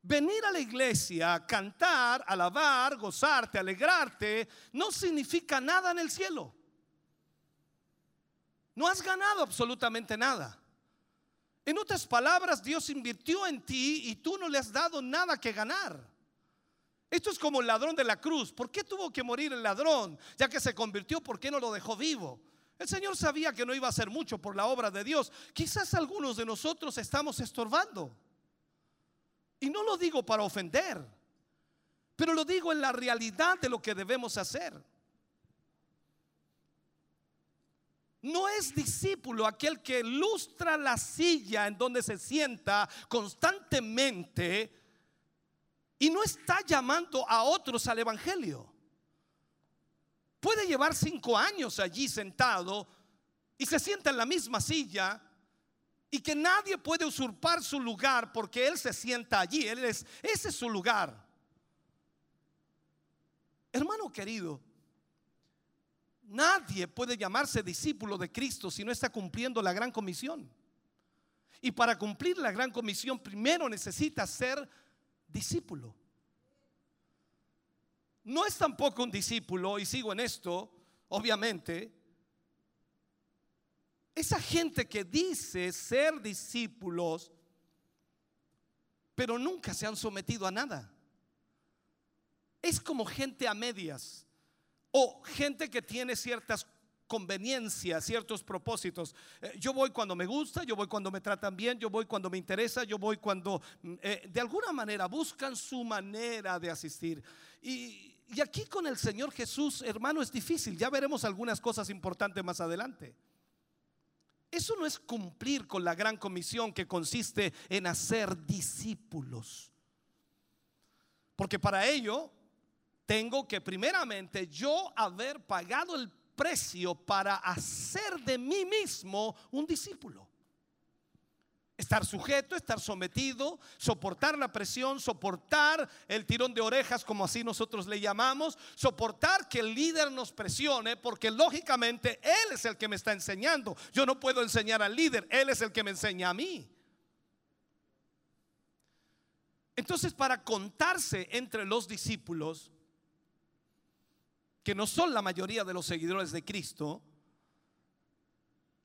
Venir a la iglesia, cantar, alabar, gozarte, alegrarte, no significa nada en el cielo. No has ganado absolutamente nada. En otras palabras, Dios invirtió en ti y tú no le has dado nada que ganar. Esto es como el ladrón de la cruz. ¿Por qué tuvo que morir el ladrón? Ya que se convirtió, ¿por qué no lo dejó vivo? El Señor sabía que no iba a hacer mucho por la obra de Dios. Quizás algunos de nosotros estamos estorbando. Y no lo digo para ofender, pero lo digo en la realidad de lo que debemos hacer. No es discípulo aquel que lustra la silla en donde se sienta constantemente y no está llamando a otros al Evangelio. Puede llevar cinco años allí sentado y se sienta en la misma silla y que nadie puede usurpar su lugar porque él se sienta allí, él es ese es su lugar. Hermano querido, nadie puede llamarse discípulo de Cristo si no está cumpliendo la gran comisión. Y para cumplir la gran comisión primero necesita ser discípulo. No es tampoco un discípulo, y sigo en esto, obviamente, esa gente que dice ser discípulos, pero nunca se han sometido a nada. Es como gente a medias o gente que tiene ciertas conveniencias, ciertos propósitos. Eh, yo voy cuando me gusta, yo voy cuando me tratan bien, yo voy cuando me interesa, yo voy cuando mm, eh, de alguna manera buscan su manera de asistir. Y, y aquí con el Señor Jesús, hermano, es difícil. Ya veremos algunas cosas importantes más adelante. Eso no es cumplir con la gran comisión que consiste en hacer discípulos. Porque para ello tengo que primeramente yo haber pagado el precio para hacer de mí mismo un discípulo. Estar sujeto, estar sometido, soportar la presión, soportar el tirón de orejas, como así nosotros le llamamos, soportar que el líder nos presione, porque lógicamente Él es el que me está enseñando. Yo no puedo enseñar al líder, Él es el que me enseña a mí. Entonces, para contarse entre los discípulos, que no son la mayoría de los seguidores de Cristo,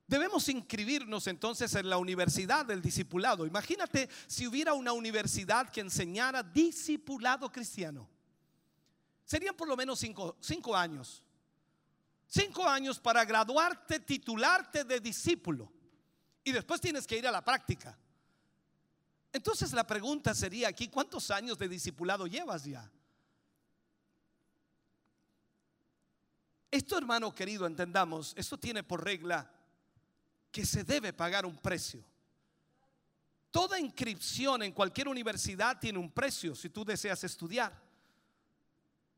Debemos inscribirnos entonces en la universidad del discipulado. Imagínate si hubiera una universidad que enseñara discipulado cristiano. Serían por lo menos cinco, cinco años. Cinco años para graduarte, titularte de discípulo. Y después tienes que ir a la práctica. Entonces la pregunta sería aquí, ¿cuántos años de discipulado llevas ya? Esto, hermano querido, entendamos, esto tiene por regla que se debe pagar un precio. toda inscripción en cualquier universidad tiene un precio si tú deseas estudiar.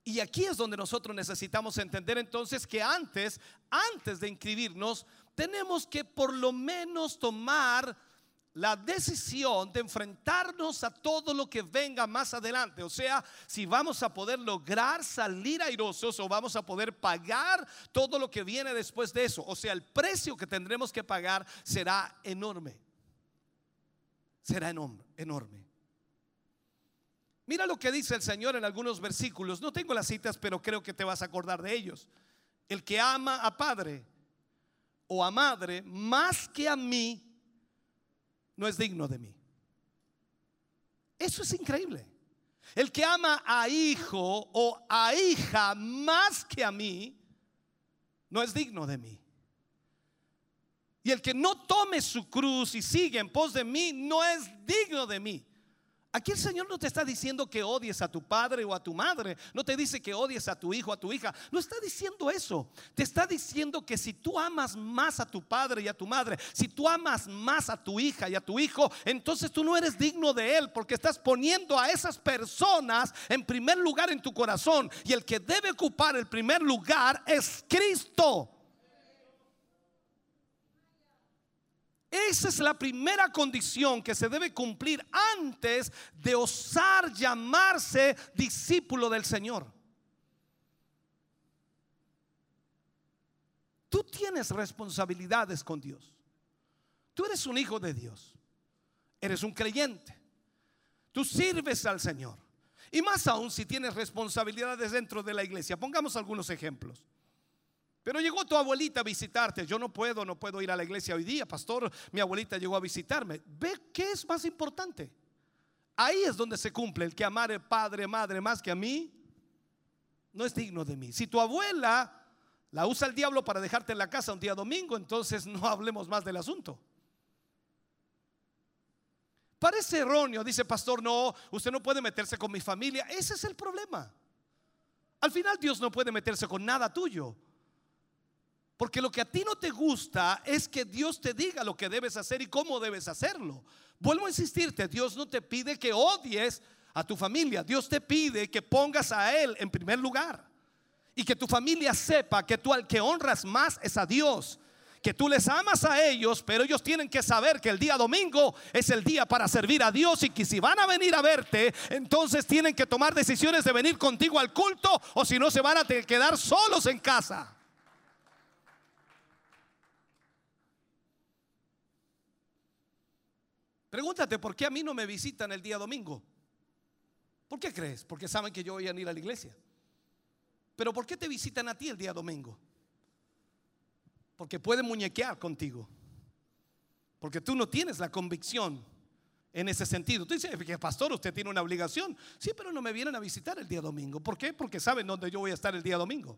Y aquí es donde nosotros necesitamos entender entonces que antes, antes de inscribirnos, tenemos que por lo menos tomar la decisión de enfrentarnos a todo lo que venga más adelante. O sea, si vamos a poder lograr salir airosos o vamos a poder pagar todo lo que viene después de eso. O sea, el precio que tendremos que pagar será enorme. Será enorme. enorme. Mira lo que dice el Señor en algunos versículos. No tengo las citas, pero creo que te vas a acordar de ellos. El que ama a padre o a madre más que a mí, no es digno de mí. Eso es increíble. El que ama a hijo o a hija más que a mí, no es digno de mí. Y el que no tome su cruz y sigue en pos de mí, no es digno de mí. Aquí el Señor no te está diciendo que odies a tu padre o a tu madre. No te dice que odies a tu hijo o a tu hija. No está diciendo eso. Te está diciendo que si tú amas más a tu padre y a tu madre, si tú amas más a tu hija y a tu hijo, entonces tú no eres digno de él porque estás poniendo a esas personas en primer lugar en tu corazón. Y el que debe ocupar el primer lugar es Cristo. Esa es la primera condición que se debe cumplir antes de osar llamarse discípulo del Señor. Tú tienes responsabilidades con Dios. Tú eres un hijo de Dios. Eres un creyente. Tú sirves al Señor. Y más aún si tienes responsabilidades dentro de la iglesia. Pongamos algunos ejemplos. Pero llegó tu abuelita a visitarte. Yo no puedo, no puedo ir a la iglesia hoy día, pastor. Mi abuelita llegó a visitarme. Ve qué es más importante. Ahí es donde se cumple el que amare padre, madre más que a mí, no es digno de mí. Si tu abuela la usa el diablo para dejarte en la casa un día domingo, entonces no hablemos más del asunto. Parece erróneo, dice pastor, no, usted no puede meterse con mi familia. Ese es el problema. Al final Dios no puede meterse con nada tuyo. Porque lo que a ti no te gusta es que Dios te diga lo que debes hacer y cómo debes hacerlo. Vuelvo a insistirte, Dios no te pide que odies a tu familia, Dios te pide que pongas a Él en primer lugar. Y que tu familia sepa que tú al que honras más es a Dios. Que tú les amas a ellos, pero ellos tienen que saber que el día domingo es el día para servir a Dios y que si van a venir a verte, entonces tienen que tomar decisiones de venir contigo al culto o si no se van a quedar solos en casa. Pregúntate por qué a mí no me visitan el día domingo. ¿Por qué crees? Porque saben que yo voy a ir a la iglesia. Pero ¿por qué te visitan a ti el día domingo? Porque pueden muñequear contigo. Porque tú no tienes la convicción en ese sentido. Tú dices, que pastor, usted tiene una obligación. Sí, pero no me vienen a visitar el día domingo. ¿Por qué? Porque saben dónde yo voy a estar el día domingo.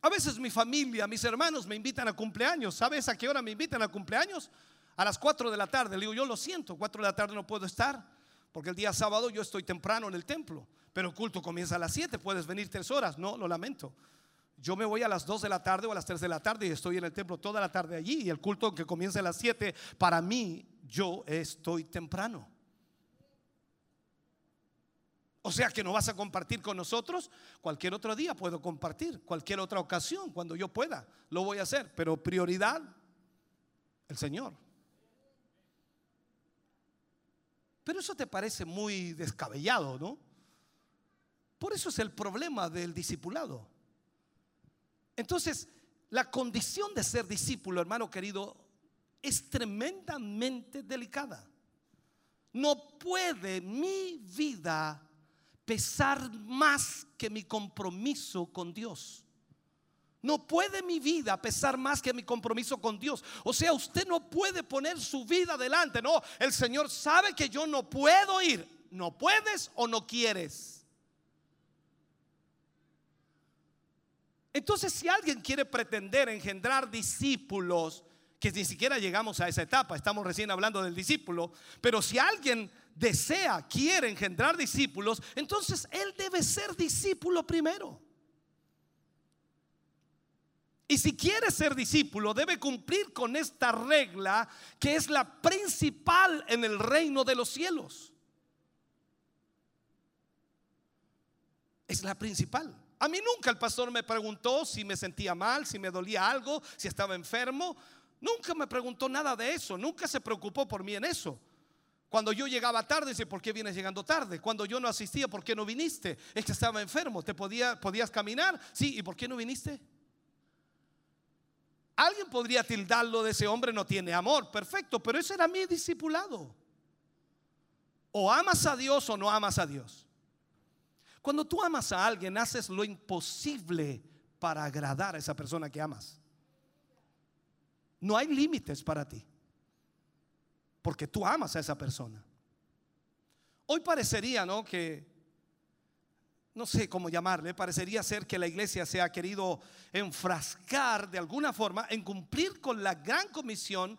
A veces mi familia, mis hermanos me invitan a cumpleaños. ¿Sabes a qué hora me invitan a cumpleaños? A las 4 de la tarde. Le digo, yo lo siento, 4 de la tarde no puedo estar, porque el día sábado yo estoy temprano en el templo, pero el culto comienza a las 7, puedes venir 3 horas. No, lo lamento. Yo me voy a las 2 de la tarde o a las 3 de la tarde y estoy en el templo toda la tarde allí. Y el culto que comienza a las 7, para mí, yo estoy temprano. O sea que no vas a compartir con nosotros. Cualquier otro día puedo compartir, cualquier otra ocasión, cuando yo pueda, lo voy a hacer. Pero prioridad, el Señor. Pero eso te parece muy descabellado, ¿no? Por eso es el problema del discipulado. Entonces, la condición de ser discípulo, hermano querido, es tremendamente delicada. No puede mi vida pesar más que mi compromiso con Dios. No puede mi vida pesar más que mi compromiso con Dios. O sea, usted no puede poner su vida adelante. No, el Señor sabe que yo no puedo ir. No puedes o no quieres. Entonces, si alguien quiere pretender engendrar discípulos, que ni siquiera llegamos a esa etapa, estamos recién hablando del discípulo, pero si alguien desea, quiere engendrar discípulos, entonces él debe ser discípulo primero. Y si quiere ser discípulo, debe cumplir con esta regla que es la principal en el reino de los cielos. Es la principal. A mí nunca el pastor me preguntó si me sentía mal, si me dolía algo, si estaba enfermo. Nunca me preguntó nada de eso. Nunca se preocupó por mí en eso. Cuando yo llegaba tarde, dice, ¿por qué vienes llegando tarde? Cuando yo no asistía, ¿por qué no viniste? Es que estaba enfermo, ¿te podía, podías caminar? Sí, ¿y por qué no viniste? Alguien podría tildarlo de ese hombre, no tiene amor, perfecto, pero ese era mi discipulado. O amas a Dios o no amas a Dios. Cuando tú amas a alguien, haces lo imposible para agradar a esa persona que amas. No hay límites para ti porque tú amas a esa persona. Hoy parecería, ¿no? Que, no sé cómo llamarle, parecería ser que la iglesia se ha querido enfrascar de alguna forma en cumplir con la gran comisión,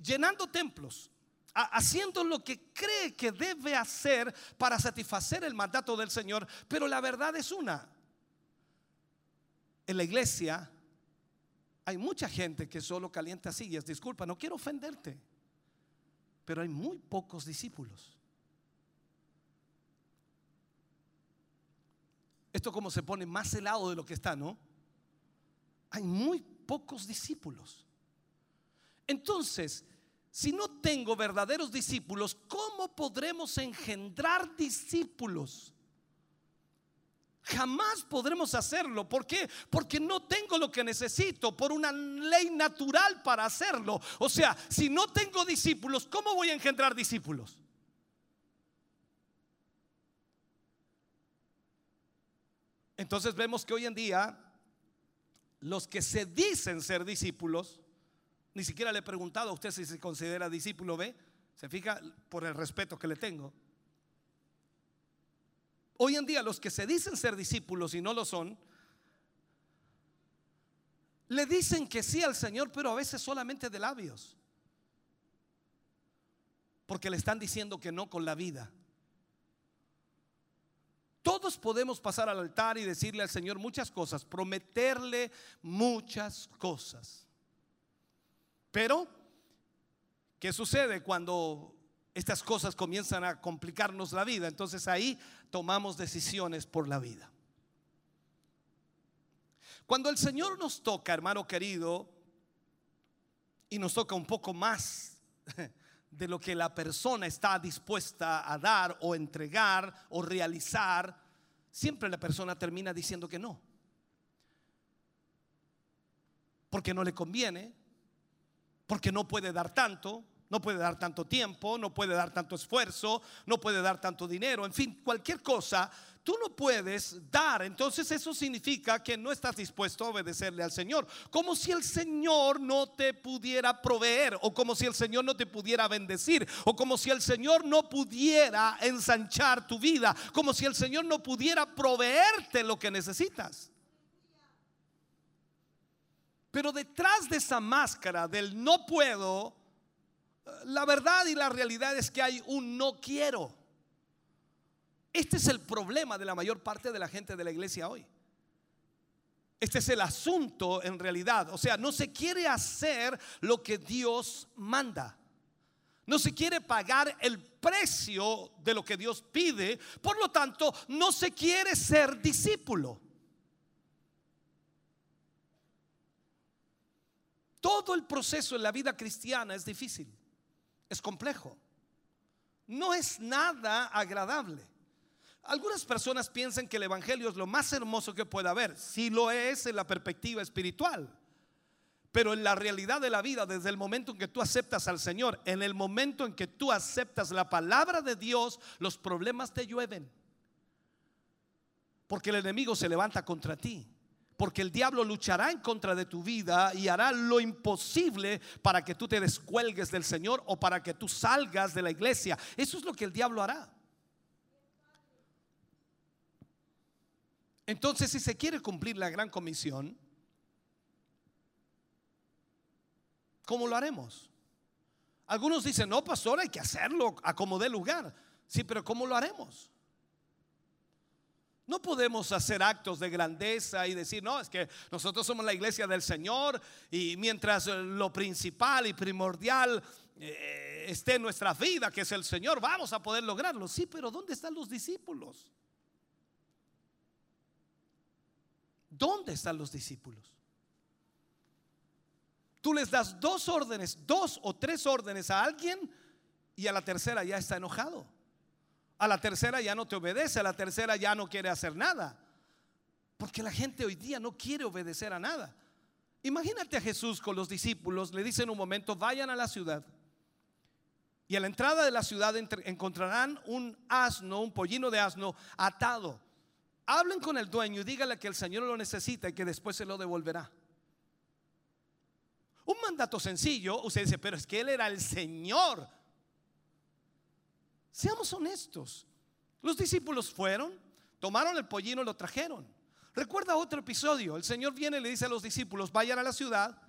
llenando templos, haciendo lo que cree que debe hacer para satisfacer el mandato del Señor, pero la verdad es una. En la iglesia hay mucha gente que solo calienta sillas, disculpa, no quiero ofenderte pero hay muy pocos discípulos. Esto como se pone más helado de lo que está, ¿no? Hay muy pocos discípulos. Entonces, si no tengo verdaderos discípulos, ¿cómo podremos engendrar discípulos? Jamás podremos hacerlo. ¿Por qué? Porque no tengo lo que necesito por una ley natural para hacerlo. O sea, si no tengo discípulos, ¿cómo voy a engendrar discípulos? Entonces vemos que hoy en día los que se dicen ser discípulos, ni siquiera le he preguntado a usted si se considera discípulo, ¿ve? Se fija por el respeto que le tengo. Hoy en día los que se dicen ser discípulos y no lo son, le dicen que sí al Señor, pero a veces solamente de labios. Porque le están diciendo que no con la vida. Todos podemos pasar al altar y decirle al Señor muchas cosas, prometerle muchas cosas. Pero, ¿qué sucede cuando estas cosas comienzan a complicarnos la vida? Entonces ahí tomamos decisiones por la vida. Cuando el Señor nos toca, hermano querido, y nos toca un poco más <laughs> de lo que la persona está dispuesta a dar o entregar o realizar, siempre la persona termina diciendo que no. Porque no le conviene, porque no puede dar tanto, no puede dar tanto tiempo, no puede dar tanto esfuerzo, no puede dar tanto dinero, en fin, cualquier cosa, tú no puedes dar. Entonces eso significa que no estás dispuesto a obedecerle al Señor. Como si el Señor no te pudiera proveer, o como si el Señor no te pudiera bendecir, o como si el Señor no pudiera ensanchar tu vida, como si el Señor no pudiera proveerte lo que necesitas. Pero detrás de esa máscara del no puedo, la verdad y la realidad es que hay un no quiero. Este es el problema de la mayor parte de la gente de la iglesia hoy. Este es el asunto en realidad. O sea, no se quiere hacer lo que Dios manda. No se quiere pagar el precio de lo que Dios pide. Por lo tanto, no se quiere ser discípulo. Todo el proceso en la vida cristiana es difícil, es complejo, no es nada agradable. Algunas personas piensan que el Evangelio es lo más hermoso que puede haber, si lo es en la perspectiva espiritual. Pero en la realidad de la vida, desde el momento en que tú aceptas al Señor, en el momento en que tú aceptas la palabra de Dios, los problemas te llueven. Porque el enemigo se levanta contra ti porque el diablo luchará en contra de tu vida y hará lo imposible para que tú te descuelgues del Señor o para que tú salgas de la iglesia. Eso es lo que el diablo hará. Entonces, si se quiere cumplir la gran comisión, ¿cómo lo haremos? Algunos dicen, no, pastor, hay que hacerlo a como dé lugar. Sí, pero ¿cómo lo haremos? No podemos hacer actos de grandeza y decir, no, es que nosotros somos la iglesia del Señor y mientras lo principal y primordial eh, esté en nuestra vida, que es el Señor, vamos a poder lograrlo. Sí, pero ¿dónde están los discípulos? ¿Dónde están los discípulos? Tú les das dos órdenes, dos o tres órdenes a alguien y a la tercera ya está enojado. A la tercera ya no te obedece, a la tercera ya no quiere hacer nada. Porque la gente hoy día no quiere obedecer a nada. Imagínate a Jesús con los discípulos, le dice en un momento, vayan a la ciudad. Y a la entrada de la ciudad encontrarán un asno, un pollino de asno atado. Hablen con el dueño y dígale que el Señor lo necesita y que después se lo devolverá. Un mandato sencillo, usted dice, pero es que Él era el Señor. Seamos honestos. Los discípulos fueron, tomaron el pollino y lo trajeron. Recuerda otro episodio. El Señor viene y le dice a los discípulos, vayan a la ciudad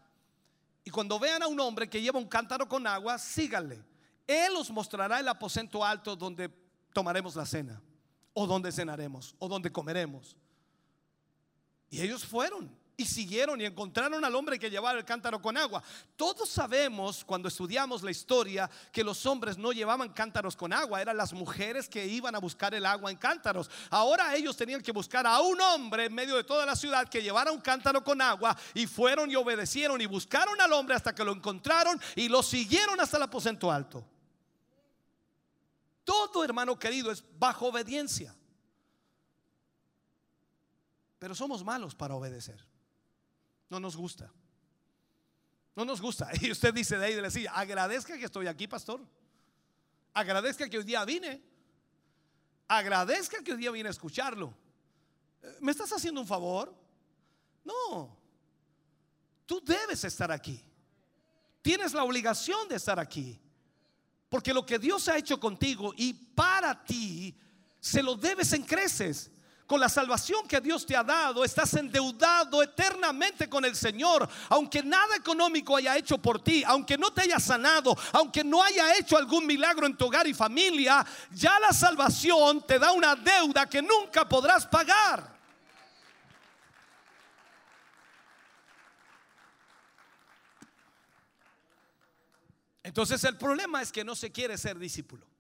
y cuando vean a un hombre que lleva un cántaro con agua, síganle. Él os mostrará el aposento alto donde tomaremos la cena, o donde cenaremos, o donde comeremos. Y ellos fueron y siguieron y encontraron al hombre que llevaba el cántaro con agua. Todos sabemos cuando estudiamos la historia que los hombres no llevaban cántaros con agua, eran las mujeres que iban a buscar el agua en cántaros. Ahora ellos tenían que buscar a un hombre en medio de toda la ciudad que llevara un cántaro con agua y fueron y obedecieron y buscaron al hombre hasta que lo encontraron y lo siguieron hasta el aposento alto. Todo hermano querido es bajo obediencia. Pero somos malos para obedecer. No nos gusta. No nos gusta. <laughs> Y usted dice de ahí de la silla, agradezca que estoy aquí, pastor. Agradezca que hoy día vine. Agradezca que hoy día vine a escucharlo. Eh, ¿Me estás haciendo un favor? No. Tú debes estar aquí. Tienes la obligación de estar aquí. Porque lo que Dios ha hecho contigo y para ti, se lo debes en creces. Con la salvación que Dios te ha dado, estás endeudado eternamente con el Señor. Aunque nada económico haya hecho por ti, aunque no te haya sanado, aunque no haya hecho algún milagro en tu hogar y familia, ya la salvación te da una deuda que nunca podrás pagar. Entonces el problema es que no se quiere ser discípulo.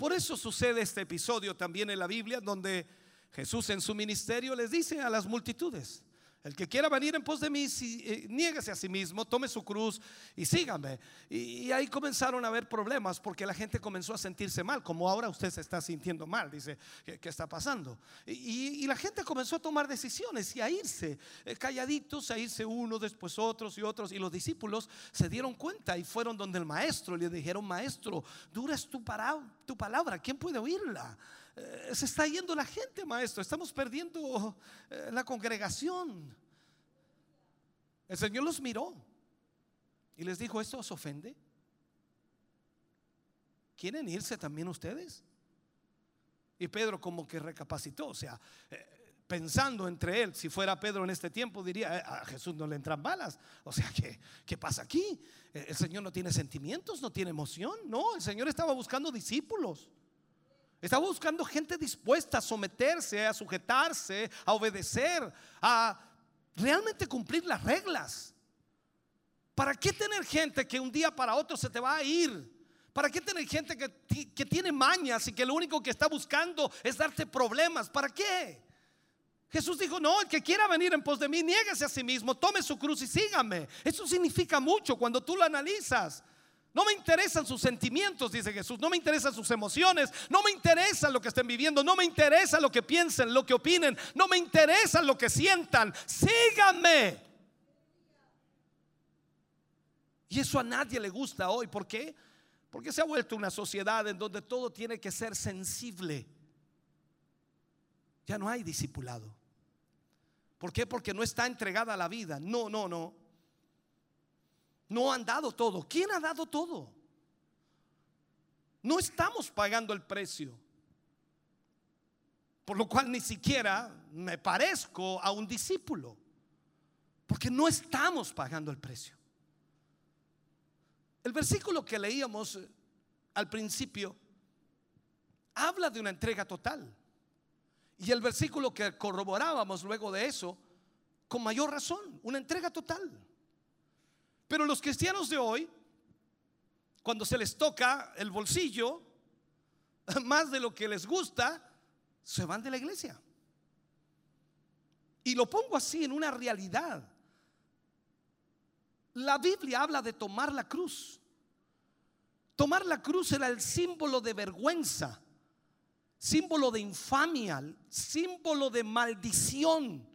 Por eso sucede este episodio también en la Biblia, donde Jesús en su ministerio les dice a las multitudes, el que quiera venir en pos de mí, si, eh, niéguese a sí mismo, tome su cruz y sígame. Y, ahí comenzaron a haber problemas porque la gente comenzó a sentirse mal, como ahora usted se está sintiendo mal, dice, ¿qué, está pasando? Y, la gente comenzó a tomar decisiones y a irse eh, calladitos, a irse uno, después otros y otros. Y los discípulos se dieron cuenta y fueron donde el maestro y le dijeron, maestro, dura es tu palabra, ¿quién puede oírla? Eh, se está yendo la gente, maestro. Estamos perdiendo eh, la congregación. El Señor los miró y les dijo, ¿esto os ofende? ¿Quieren irse también ustedes? Y Pedro como que recapacitó, o sea, eh, pensando entre él, si fuera Pedro en este tiempo, diría, "Eh, a Jesús no le entran balas. O sea, ¿qué, qué pasa aquí? El Señor no tiene sentimientos, no tiene emoción. No, el Señor estaba buscando discípulos. Estaba buscando gente dispuesta a someterse, a sujetarse, a obedecer, a realmente cumplir las reglas. ¿Para qué tener gente que un día para otro se te va a ir? ¿Para qué tener gente que, que tiene mañas y que lo único que está buscando es darte problemas? ¿Para qué? Jesús dijo, no, el que quiera venir en pos de mí, niéguese a sí mismo, tome su cruz y sígame. Eso significa mucho cuando tú lo analizas. No me interesan sus sentimientos, dice Jesús, no me interesan sus emociones, no me interesa lo que estén viviendo, no me interesa lo que piensen, lo que opinen, no me interesa lo que sientan. Síganme. Y eso a nadie le gusta hoy. ¿Por qué? Porque se ha vuelto una sociedad en donde todo tiene que ser sensible. Ya no hay discipulado. ¿Por qué? Porque no está entregada a la vida. No, no, no. No han dado todo. ¿Quién ha dado todo? No estamos pagando el precio. Por lo cual ni siquiera me parezco a un discípulo. Porque no estamos pagando el precio. El versículo que leíamos eh, al principio habla de una entrega total. Y el versículo que corroborábamos luego de eso, con mayor razón, una entrega total. Pero los cristianos de hoy, cuando se les toca el bolsillo, <laughs> más de lo que les gusta, se van de la iglesia. Y lo pongo así en una realidad. La Biblia habla de tomar la cruz. Tomar la cruz era el símbolo de vergüenza, símbolo de infamia, símbolo de maldición.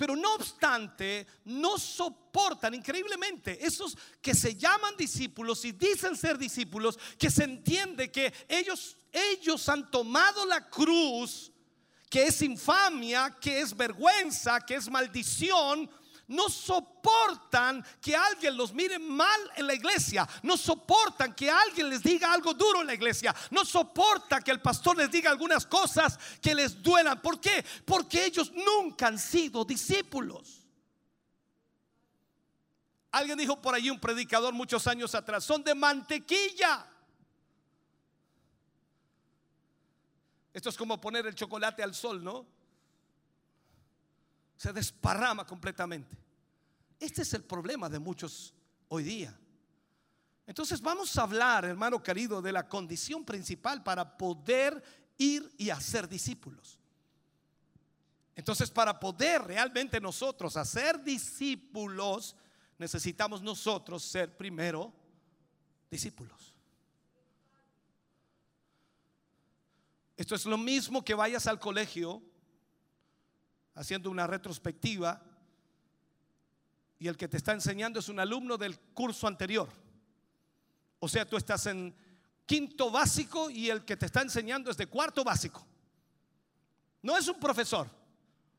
Pero no obstante, no soportan increíblemente esos que se llaman discípulos y dicen ser discípulos, que se entiende que ellos ellos han tomado la cruz, que es infamia, que es vergüenza, que es maldición, no soportan que alguien los mire mal en la iglesia. No soportan que alguien les diga algo duro en la iglesia. No soporta que el pastor les diga algunas cosas que les duelan. ¿Por qué? Porque ellos nunca han sido discípulos. Alguien dijo por allí un predicador muchos años atrás, son de mantequilla. Esto es como poner el chocolate al sol, ¿no? Se desparrama completamente. Este es el problema de muchos hoy día. Entonces vamos a hablar, hermano querido, de la condición principal para poder ir y hacer discípulos. Entonces para poder realmente nosotros hacer discípulos, necesitamos nosotros ser primero discípulos. Esto es lo mismo que vayas al colegio haciendo una retrospectiva y el que te está enseñando es un alumno del curso anterior. O sea, tú estás en quinto básico y el que te está enseñando es de cuarto básico. No es un profesor.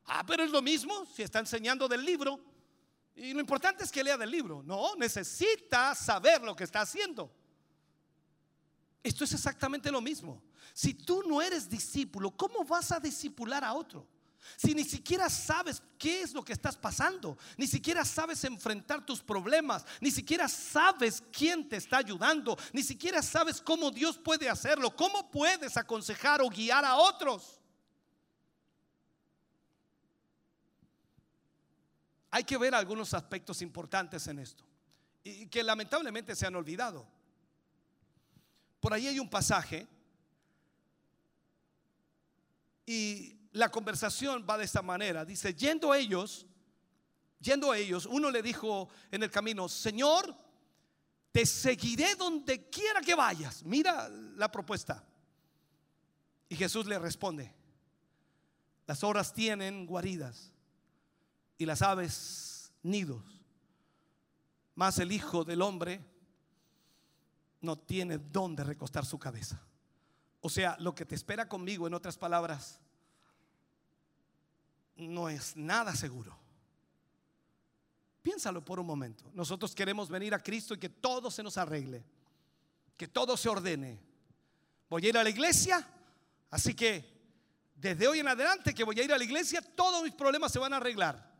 Ah, pero es lo mismo si está enseñando del libro. Y lo importante es que lea del libro. No, necesita saber lo que está haciendo. Esto es exactamente lo mismo. Si tú no eres discípulo, ¿cómo vas a discipular a otro? Si ni siquiera sabes qué es lo que estás pasando, ni siquiera sabes enfrentar tus problemas, ni siquiera sabes quién te está ayudando, ni siquiera sabes cómo Dios puede hacerlo, cómo puedes aconsejar o guiar a otros. Hay que ver algunos aspectos importantes en esto y que lamentablemente se han olvidado. Por ahí hay un pasaje y la conversación va de esta manera. Dice, yendo ellos, yendo ellos, uno le dijo en el camino, Señor, te seguiré donde quiera que vayas. Mira la propuesta. Y Jesús le responde, las horas tienen guaridas y las aves nidos, mas el Hijo del Hombre no tiene dónde recostar su cabeza. O sea, lo que te espera conmigo, en otras palabras, no es nada seguro. Piénsalo por un momento. Nosotros queremos venir a Cristo y que todo se nos arregle, que todo se ordene. Voy a ir a la iglesia, así que desde hoy en adelante que voy a ir a la iglesia, todos mis problemas se van a arreglar.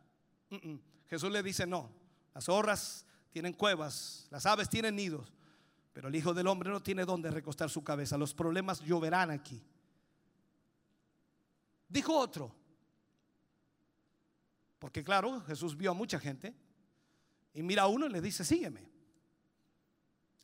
Jesús le dice, no, las zorras tienen cuevas, las aves tienen nidos, pero el Hijo del Hombre no tiene dónde recostar su cabeza. Los problemas lloverán aquí. Dijo otro, porque claro, Jesús vio a mucha gente y mira a uno y le dice, sígueme.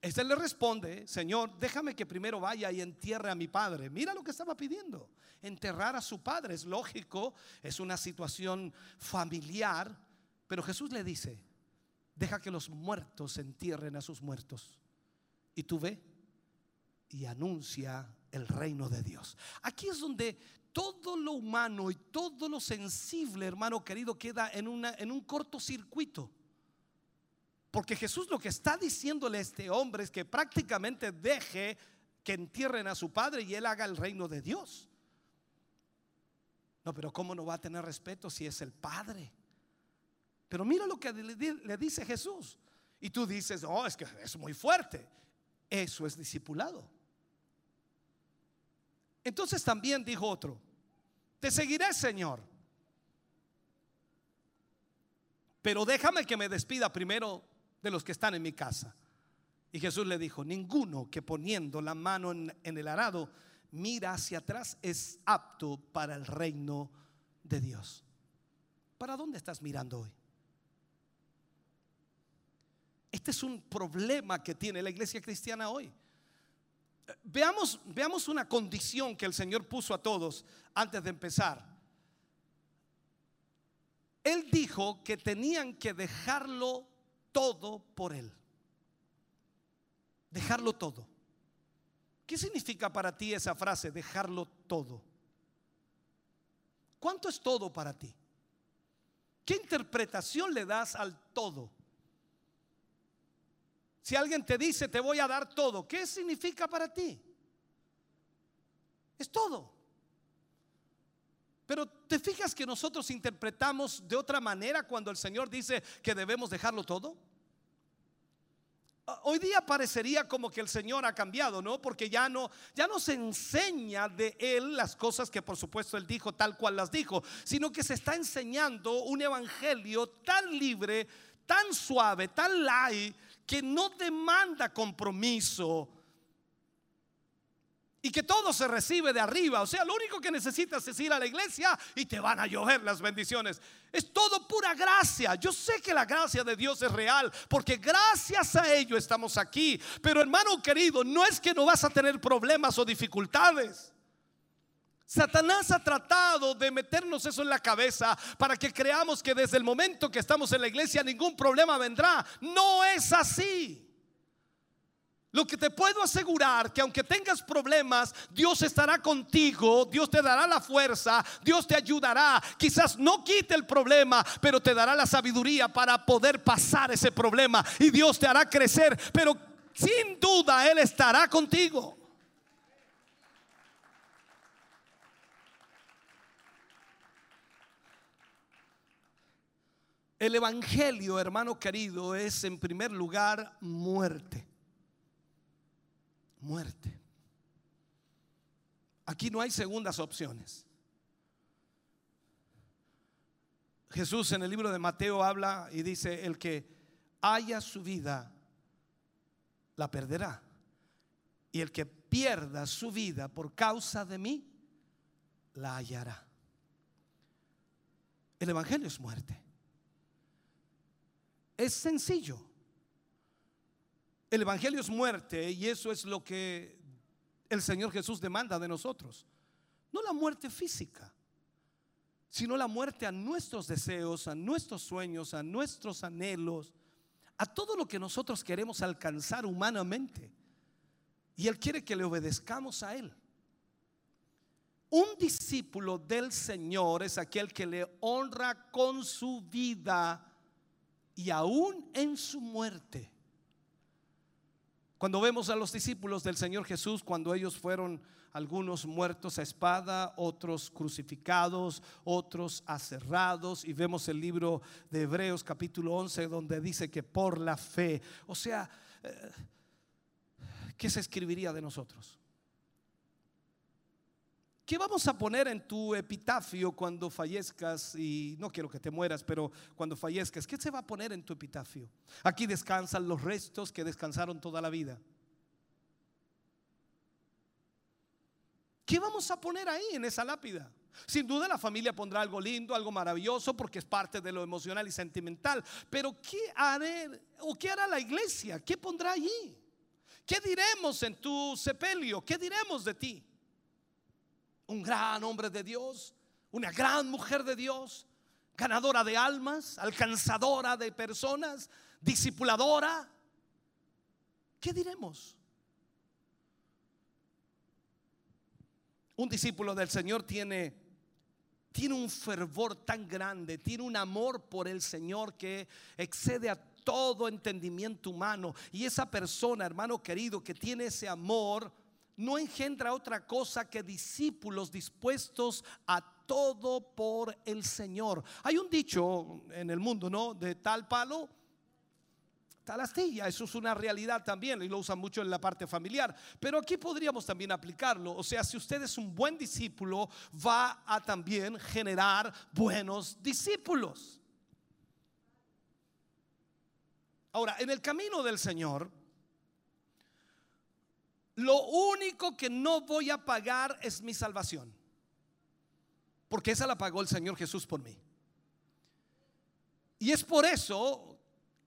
Este le responde, Señor, déjame que primero vaya y entierre a mi padre. Mira lo que estaba pidiendo. Enterrar a su padre es lógico, es una situación familiar, pero Jesús le dice, deja que los muertos entierren a sus muertos. Y tú ve y anuncia el reino de Dios. Aquí es donde todo lo humano y todo lo sensible, hermano querido, queda en, una, en un cortocircuito. Porque Jesús lo que está diciéndole a este hombre es que prácticamente deje que entierren a su padre y él haga el reino de Dios. No, pero ¿cómo no va a tener respeto si es el padre? Pero mira lo que le, dice Jesús. Y tú dices, oh, es que es muy fuerte. Eso es discipulado. Entonces también dijo otro, te seguiré, Señor. Pero déjame que me despida primero de los que están en mi casa. Y Jesús le dijo, ninguno que poniendo la mano en, en el arado mira hacia atrás es apto para el reino de Dios. ¿Para dónde estás mirando hoy? Este es un problema que tiene la iglesia cristiana hoy. Veamos, veamos una condición que el Señor puso a todos antes de empezar. Él dijo que tenían que dejarlo todo por Él. Dejarlo todo. ¿Qué significa para ti esa frase, dejarlo todo? ¿Cuánto es todo para ti? ¿Qué interpretación le das al todo? Si alguien te dice, te voy a dar todo, ¿qué significa para ti? Es todo. Pero te fijas que nosotros interpretamos de otra manera cuando el Señor dice que debemos dejarlo todo. Hoy día parecería como que el Señor ha cambiado, ¿no? Porque ya no ya se enseña de él las cosas que por supuesto él dijo tal cual las dijo, sino que se está enseñando un evangelio tan libre, tan suave, tan light que no demanda compromiso y que todo se recibe de arriba. O sea, lo único que necesitas es ir a la iglesia y te van a llover las bendiciones. Es todo pura gracia. Yo sé que la gracia de Dios es real porque gracias a ello estamos aquí. Pero hermano querido, no es que no vas a tener problemas o dificultades. Satanás ha tratado de meternos eso en la cabeza para que creamos que desde el momento que estamos en la iglesia ningún problema vendrá. No es así. Lo que te puedo asegurar que aunque tengas problemas, Dios estará contigo, Dios te dará la fuerza, Dios te ayudará. Quizás no quite el problema, pero te dará la sabiduría para poder pasar ese problema y Dios te hará crecer, pero sin duda Él estará contigo. El Evangelio, hermano querido, es en primer lugar muerte muerte. Aquí no hay segundas opciones. Jesús en el libro de Mateo habla y dice, el que haya su vida, la perderá. Y el que pierda su vida por causa de mí, la hallará. El Evangelio es muerte. Es sencillo. El Evangelio es muerte y eso es lo que el Señor Jesús demanda de nosotros. No la muerte física, sino la muerte a nuestros deseos, a nuestros sueños, a nuestros anhelos, a todo lo que nosotros queremos alcanzar humanamente. Y Él quiere que le obedezcamos a Él. Un discípulo del Señor es aquel que le honra con su vida y aún en su muerte. Cuando vemos a los discípulos del Señor Jesús, cuando ellos fueron algunos muertos a espada, otros crucificados, otros aserrados, y vemos el libro de Hebreos capítulo 11 donde dice que por la fe, o sea, eh, ¿qué se escribiría de nosotros? ¿Qué vamos a poner en tu epitafio cuando fallezcas? Y no quiero que te mueras, pero cuando fallezcas, ¿qué se va a poner en tu epitafio? Aquí descansan los restos que descansaron toda la vida. ¿Qué vamos a poner ahí en esa lápida? Sin duda la familia pondrá algo lindo, algo maravilloso, porque es parte de lo emocional y sentimental. Pero ¿qué haré o qué hará la iglesia? ¿Qué pondrá allí? ¿Qué diremos en tu sepelio? ¿Qué diremos de ti? Un gran hombre de Dios, una gran mujer de Dios, ganadora de almas, alcanzadora de personas, discipuladora. ¿Qué diremos? Un discípulo del Señor tiene, tiene un fervor tan grande, tiene un amor por el Señor que excede a todo entendimiento humano. Y esa persona, hermano querido, que tiene ese amor, no engendra otra cosa que discípulos dispuestos a todo por el Señor. Hay un dicho en el mundo, ¿no? De tal palo, tal astilla. Eso es una realidad también y lo usan mucho en la parte familiar. Pero aquí podríamos también aplicarlo. O sea, si usted es un buen discípulo, va a también generar buenos discípulos. Ahora, en el camino del Señor, lo único que no voy a pagar es mi salvación. Porque esa la pagó el Señor Jesús por mí. Y es por eso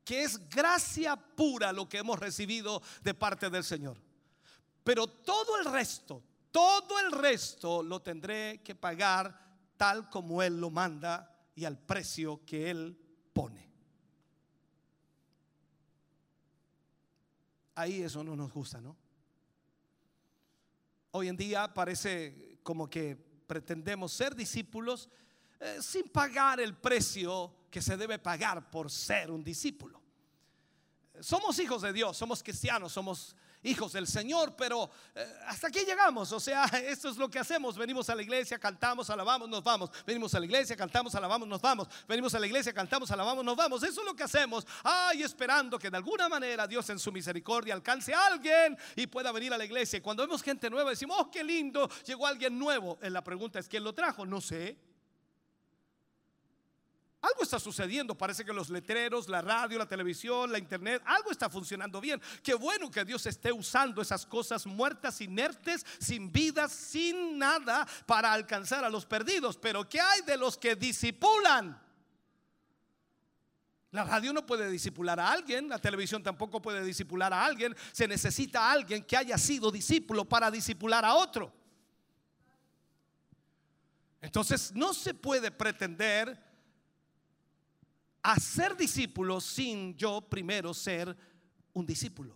que es gracia pura lo que hemos recibido de parte del Señor. Pero todo el resto, todo el resto lo tendré que pagar tal como Él lo manda y al precio que Él pone. Ahí eso no nos gusta, ¿no? Hoy en día parece como que pretendemos ser discípulos eh, sin pagar el precio que se debe pagar por ser un discípulo. Somos hijos de Dios, somos cristianos, somos hijos del Señor, pero eh, hasta aquí llegamos. O sea, <laughs> esto es lo que hacemos. Venimos a la iglesia, cantamos, alabamos, nos vamos. Venimos a la iglesia, cantamos, alabamos, nos vamos. Venimos a la iglesia, cantamos, alabamos, nos vamos. Eso es lo que hacemos. Ay, esperando que de alguna manera Dios en su misericordia alcance a alguien y pueda venir a la iglesia. Cuando vemos gente nueva, decimos, oh, qué lindo, llegó alguien nuevo. Eh, La pregunta es, ¿quién lo trajo? No sé. Algo está sucediendo, parece que los letreros, la radio, la televisión, la internet, algo está funcionando bien. Qué bueno que Dios esté usando esas cosas muertas, inertes, sin vida, sin nada para alcanzar a los perdidos. Pero ¿qué hay de los que disipulan? La radio no puede disipular a alguien, la televisión tampoco puede disipular a alguien. Se necesita a alguien que haya sido discípulo para disipular a otro. Entonces no se puede pretender a ser discípulo sin yo primero ser un discípulo.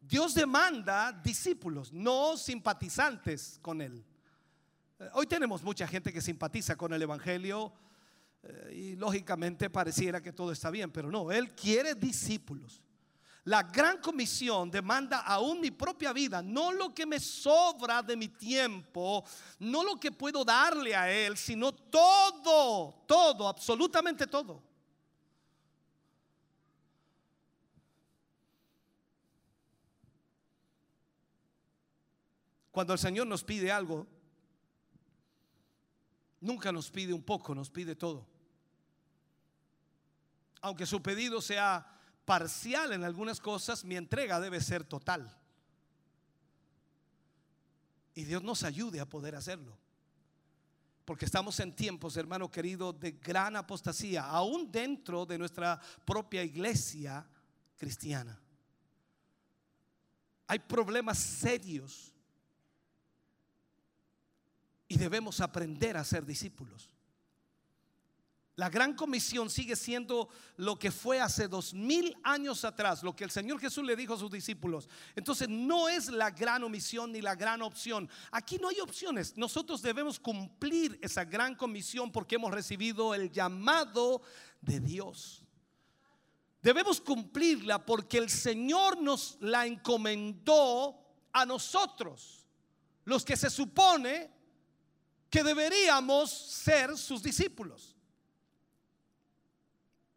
Dios demanda discípulos, no simpatizantes con Él. Eh, Hoy tenemos mucha gente que simpatiza con el Evangelio eh, y lógicamente pareciera que todo está bien, pero no, Él quiere discípulos. La gran comisión demanda aún mi propia vida, no lo que me sobra de mi tiempo, no lo que puedo darle a Él, sino todo, todo, absolutamente todo. Cuando el Señor nos pide algo, nunca nos pide un poco, nos pide todo. Aunque su pedido sea parcial en algunas cosas, mi entrega debe ser total. Y Dios nos ayude a poder hacerlo. Porque estamos en tiempos, hermano querido, de gran apostasía, aún dentro de nuestra propia iglesia cristiana. Hay problemas serios y debemos aprender a ser discípulos. La gran comisión sigue siendo lo que fue hace dos mil años atrás, lo que el Señor Jesús le dijo a sus discípulos. Entonces no es la gran omisión ni la gran opción. Aquí no hay opciones. Nosotros debemos cumplir esa gran comisión porque hemos recibido el llamado de Dios. Debemos cumplirla porque el Señor nos la encomendó a nosotros, los que se supone que deberíamos ser sus discípulos.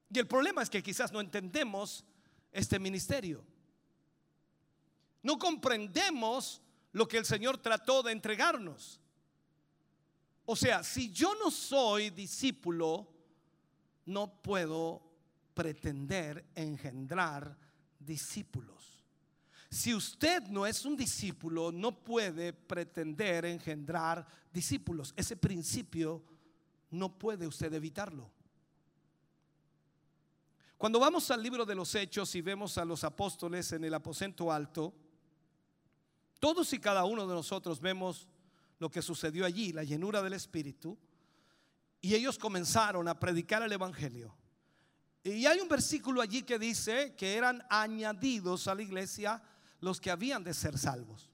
Y el problema es que quizás no entendemos este ministerio. No comprendemos lo que el Señor trató de entregarnos. O sea, si yo no soy discípulo, no puedo pretender engendrar discípulos. Si usted no es un discípulo, no puede pretender engendrar discípulos. Ese principio no puede usted evitarlo. Cuando vamos al libro de los Hechos y vemos a los apóstoles en el aposento alto, todos y cada uno de nosotros vemos lo que sucedió allí, la llenura del Espíritu, y ellos comenzaron a predicar el Evangelio. Y hay un versículo allí que dice que eran añadidos a la iglesia los que habían de ser salvos.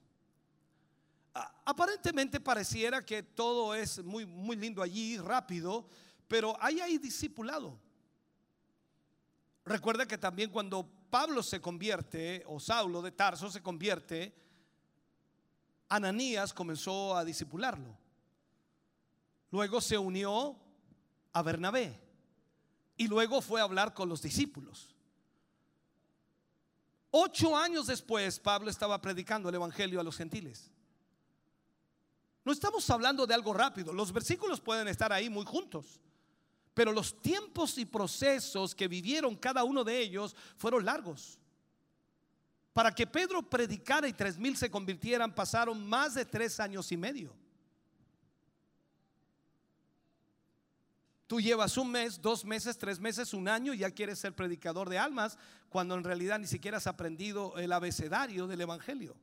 Aparentemente pareciera que todo es muy, muy lindo allí, rápido, pero ahí hay discipulado. Recuerda que también cuando Pablo se convierte, o Saulo de Tarso se convierte, Ananías comenzó a disipularlo. Luego se unió a Bernabé y luego fue a hablar con los discípulos. Ocho años después, Pablo estaba predicando el Evangelio a los gentiles. No estamos hablando de algo rápido, los versículos pueden estar ahí muy juntos. Pero los tiempos y procesos que vivieron cada uno de ellos fueron largos. Para que Pedro predicara y tres mil se convirtieran, pasaron más de tres años y medio. Tú llevas un mes, dos meses, tres meses, un año y ya quieres ser predicador de almas, cuando en realidad ni siquiera has aprendido el abecedario del Evangelio.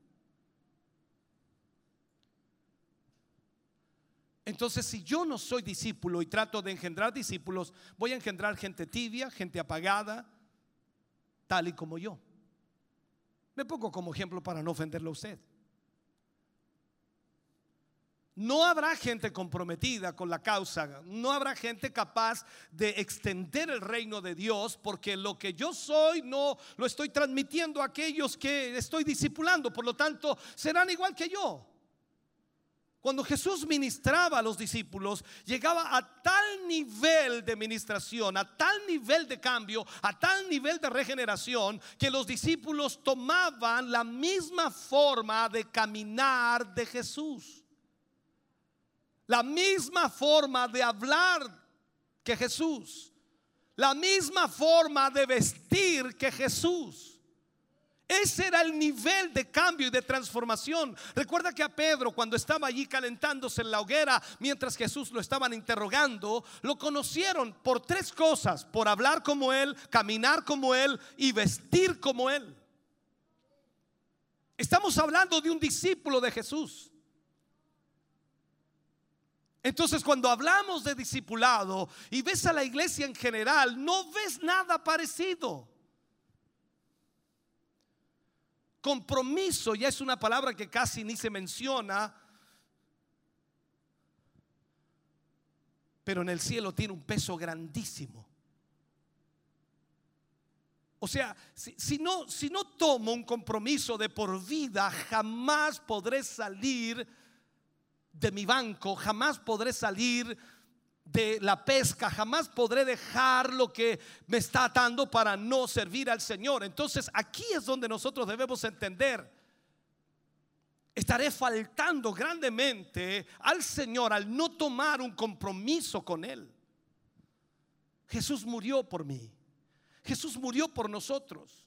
Entonces, si yo no soy discípulo y trato de engendrar discípulos, voy a engendrar gente tibia, gente apagada, tal y como yo. Me pongo como ejemplo para no ofenderlo a usted. No habrá gente comprometida con la causa, no habrá gente capaz de extender el reino de Dios, porque lo que yo soy no lo estoy transmitiendo a aquellos que estoy discipulando, por lo tanto serán igual que yo. Cuando Jesús ministraba a los discípulos, llegaba a tal nivel de ministración, a tal nivel de cambio, a tal nivel de regeneración, que los discípulos tomaban la misma forma de caminar de Jesús. La misma forma de hablar que Jesús. La misma forma de vestir que Jesús. Ese era el nivel de cambio y de transformación. Recuerda que a Pedro, cuando estaba allí calentándose en la hoguera, mientras Jesús lo estaban interrogando, lo conocieron por tres cosas: por hablar como él, caminar como él y vestir como él. Estamos hablando de un discípulo de Jesús. Entonces cuando hablamos de discipulado y ves a la iglesia en general, no ves nada parecido. Compromiso ya es una palabra que casi ni se menciona, pero en el cielo tiene un peso grandísimo. O sea, si, no, si no tomo un compromiso de por vida, jamás podré salir de mi banco, jamás podré salir de la pesca, jamás podré dejar lo que me está atando para no servir al Señor. Entonces aquí es donde nosotros debemos entender, estaré faltando grandemente al Señor al no tomar un compromiso con Él. Jesús murió por mí, Jesús murió por nosotros.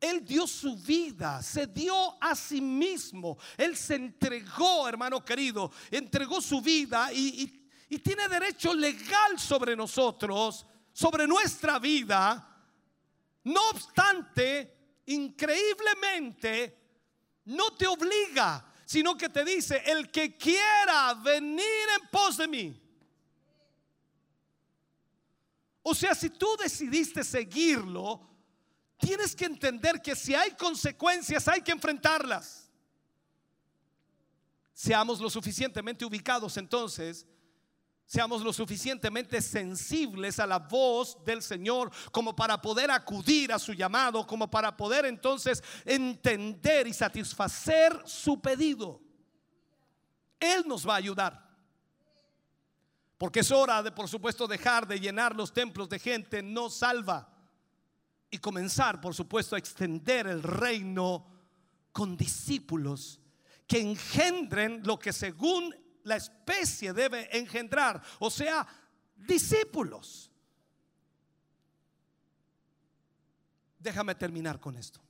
Él dio su vida, se dio a sí mismo. Él se entregó, hermano querido, entregó su vida y, y y tiene derecho legal sobre nosotros, sobre nuestra vida. No obstante, increíblemente, no te obliga, sino que te dice, el que quiera venir en pos de mí. O sea, si tú decidiste seguirlo, tienes que entender que si hay consecuencias hay que enfrentarlas. Seamos lo suficientemente ubicados entonces Seamos lo suficientemente sensibles a la voz del Señor como para poder acudir a su llamado, como para poder entonces entender y satisfacer su pedido. Él nos va a ayudar. Porque es hora de, por supuesto, dejar de llenar los templos de gente no salva y comenzar, por supuesto, a extender el reino con discípulos que engendren lo que según la especie debe engendrar, o sea, discípulos. Déjame terminar con esto.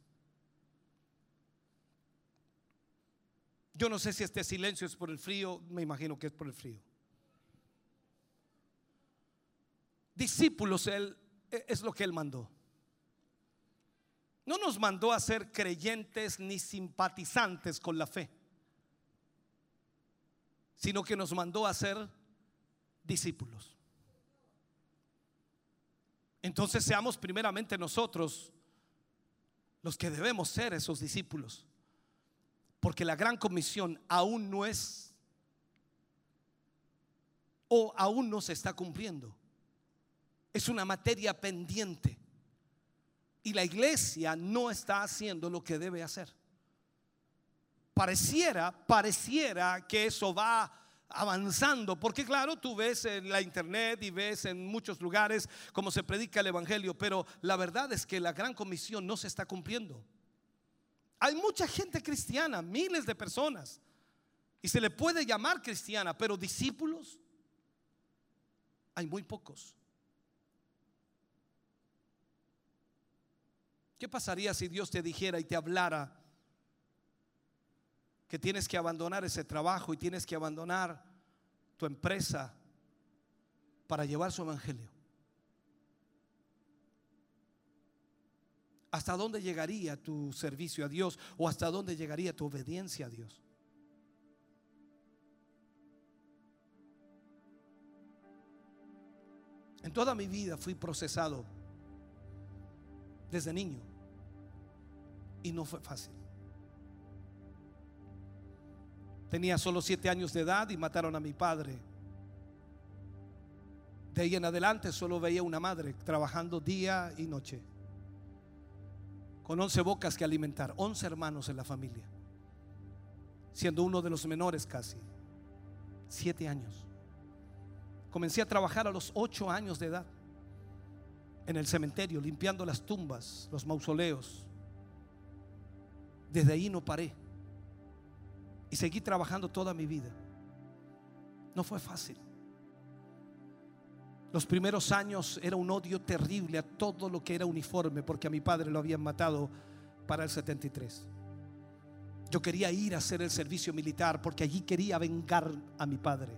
Yo no sé si este silencio es por el frío, me imagino que es por el frío. Discípulos, él e, es lo que él mandó. No nos mandó a ser creyentes ni simpatizantes con la fe sino que nos mandó a ser discípulos. Entonces seamos primeramente nosotros los que debemos ser esos discípulos, porque la gran comisión aún no es o aún no se está cumpliendo. Es una materia pendiente y la iglesia no está haciendo lo que debe hacer pareciera, pareciera que eso va avanzando, porque claro, tú ves en la internet y ves en muchos lugares cómo se predica el Evangelio, pero la verdad es que la gran comisión no se está cumpliendo. Hay mucha gente cristiana, miles de personas, y se le puede llamar cristiana, pero discípulos hay muy pocos. ¿Qué pasaría si Dios te dijera y te hablara que tienes que abandonar ese trabajo y tienes que abandonar tu empresa para llevar su evangelio? ¿Hasta dónde llegaría tu servicio a Dios o hasta dónde llegaría tu obediencia a Dios? En toda mi vida fui procesado desde niño y no fue fácil. Tenía solo siete años de edad y mataron a mi padre. De ahí en adelante solo veía una madre trabajando día y noche, con once bocas que alimentar, once hermanos en la familia, siendo uno de los menores casi, siete años. Comencé a trabajar a los ocho años de edad en el cementerio, limpiando las tumbas, los mausoleos. Desde ahí no paré. Y seguí trabajando toda mi vida. No fue fácil. Los primeros años era un odio terrible a todo lo que era uniforme, porque a mi padre lo habían matado para el 73. Yo quería ir a hacer el servicio militar porque allí quería vengar a mi padre.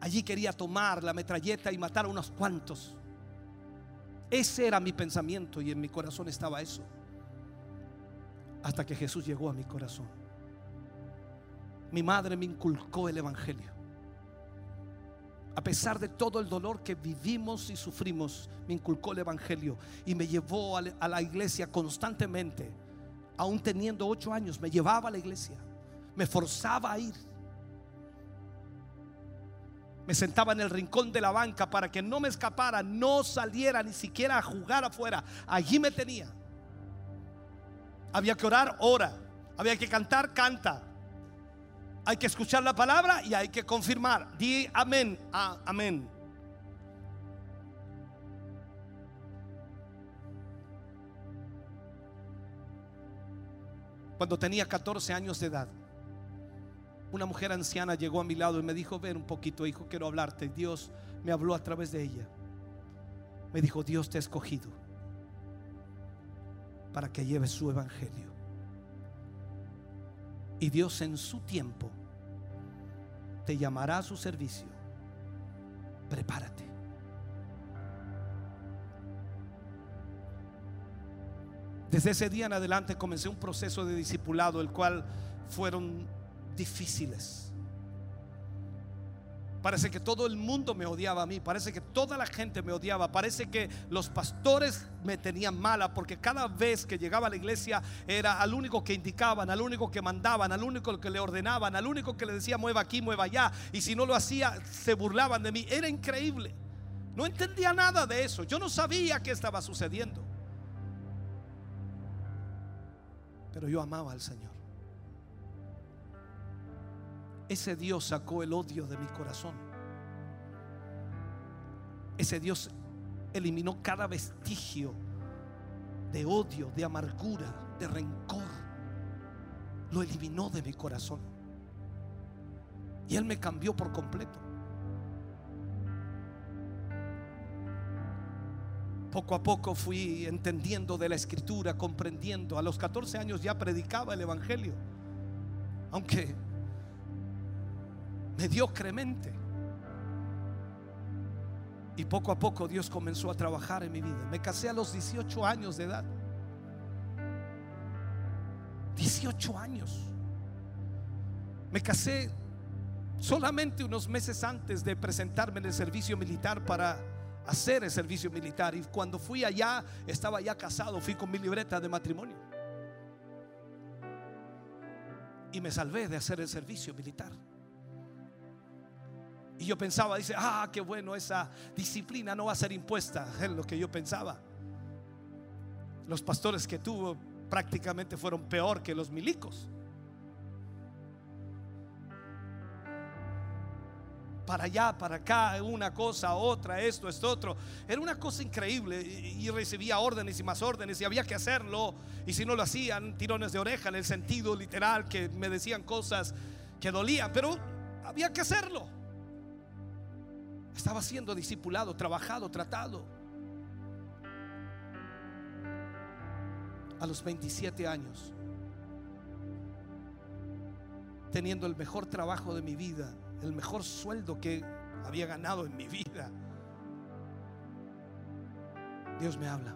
Allí quería tomar la metralleta y matar a unos cuantos. Ese era mi pensamiento y en mi corazón estaba eso. Hasta que Jesús llegó a mi corazón. Mi madre me inculcó el Evangelio. A pesar de todo el dolor que vivimos y sufrimos, me inculcó el Evangelio y me llevó a la- iglesia constantemente. Aún teniendo ocho años, me llevaba a la iglesia. Me forzaba a ir. Me sentaba en el rincón de la banca para que no me escapara, no saliera ni siquiera a jugar afuera. Allí me tenía. Había que orar, ora. Había que cantar, canta. Hay que escuchar la palabra y hay que confirmar. Di amén, ah, amén. Cuando tenía 14 años de edad, una mujer anciana llegó a mi lado y me dijo, ven un poquito, hijo, quiero hablarte. Dios me habló a través de ella. Me dijo, Dios te ha escogido para que lleves su evangelio. Y Dios en su tiempo te llamará a su servicio. Prepárate. Desde ese día en adelante comencé un proceso de discipulado, el cual fueron difíciles. Parece que todo el mundo me odiaba a mí, parece que toda la gente me odiaba, parece que los pastores me tenían mala porque cada vez que llegaba a la iglesia era al único que indicaban, al único que mandaban, al único que le ordenaban, al único que le decía mueva aquí, mueva allá y si no lo hacía se burlaban de mí. Era increíble. No entendía nada de eso. Yo no sabía qué estaba sucediendo. Pero yo amaba al Señor. Ese Dios sacó el odio de mi corazón. Ese Dios eliminó cada vestigio de odio, de amargura, de rencor. Lo eliminó de mi corazón. Y Él me cambió por completo. Poco a poco fui entendiendo de la escritura, comprendiendo. A los 14 años ya predicaba el Evangelio. Aunque mediocremente. Y poco a poco Dios comenzó a trabajar en mi vida. Me casé a los 18 años de edad. 18 años. Me casé solamente unos meses antes de presentarme en el servicio militar para hacer el servicio militar. Y cuando fui allá, estaba ya casado, fui con mi libreta de matrimonio. Y me salvé de hacer el servicio militar. Y yo pensaba, dice, ah, qué bueno, esa disciplina no va a ser impuesta. <laughs> Es lo que yo pensaba. Los pastores que tuvo prácticamente fueron peor que los milicos. Para allá, para acá, una cosa, otra, esto, esto, otro. Era una cosa increíble y, recibía órdenes y más órdenes y había que hacerlo. Y si no lo hacían, tirones de oreja en el sentido literal, que me decían cosas que dolían, pero había que hacerlo. Estaba siendo discipulado, trabajado, tratado. a los 27 años, teniendo el mejor trabajo de mi vida, el mejor sueldo que había ganado en mi vida. Dios me habla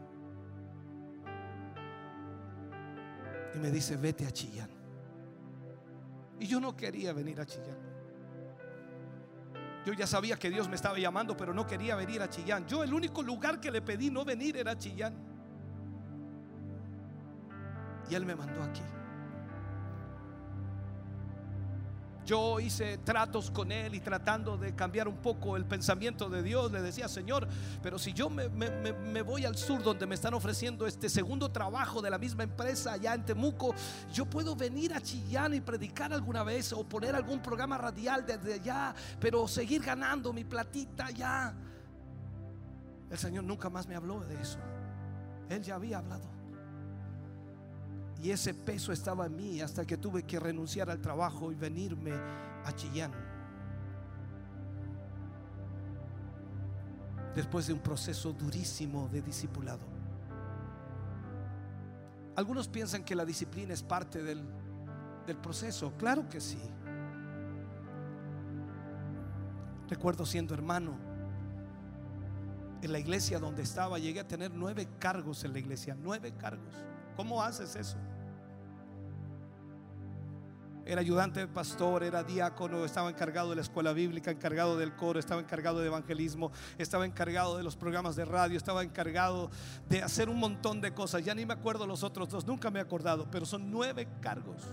y me dice, vete a Chillán. Y yo no quería venir a Chillán. Yo ya sabía que Dios me estaba llamando, pero no quería venir a Chillán. Yo el único lugar que le pedí no venir era Chillán. Y Él me mandó aquí. Yo hice tratos con Él y tratando de cambiar un poco el pensamiento de Dios, le decía, Señor, pero si yo me, voy al sur donde me están ofreciendo este segundo trabajo de la misma empresa allá en Temuco, yo puedo venir a Chillán y predicar alguna vez o poner algún programa radial desde allá, pero seguir ganando mi platita allá. El Señor nunca más me habló de eso. Él ya había hablado. Y ese peso estaba en mí hasta que tuve que renunciar al trabajo y venirme a Chillán. Después de un proceso durísimo de discipulado. Algunos piensan que la disciplina es parte del, del proceso. Claro que sí. Recuerdo siendo hermano en la iglesia donde estaba, llegué a tener nueve cargos en la iglesia, nueve cargos. ¿Cómo haces eso? Era ayudante de pastor, era diácono, estaba encargado de la escuela bíblica, encargado del coro, estaba encargado de evangelismo, estaba encargado de los programas de radio, estaba encargado de hacer un montón de cosas. Ya ni me acuerdo los otros dos, nunca me he acordado, pero son nueve cargos.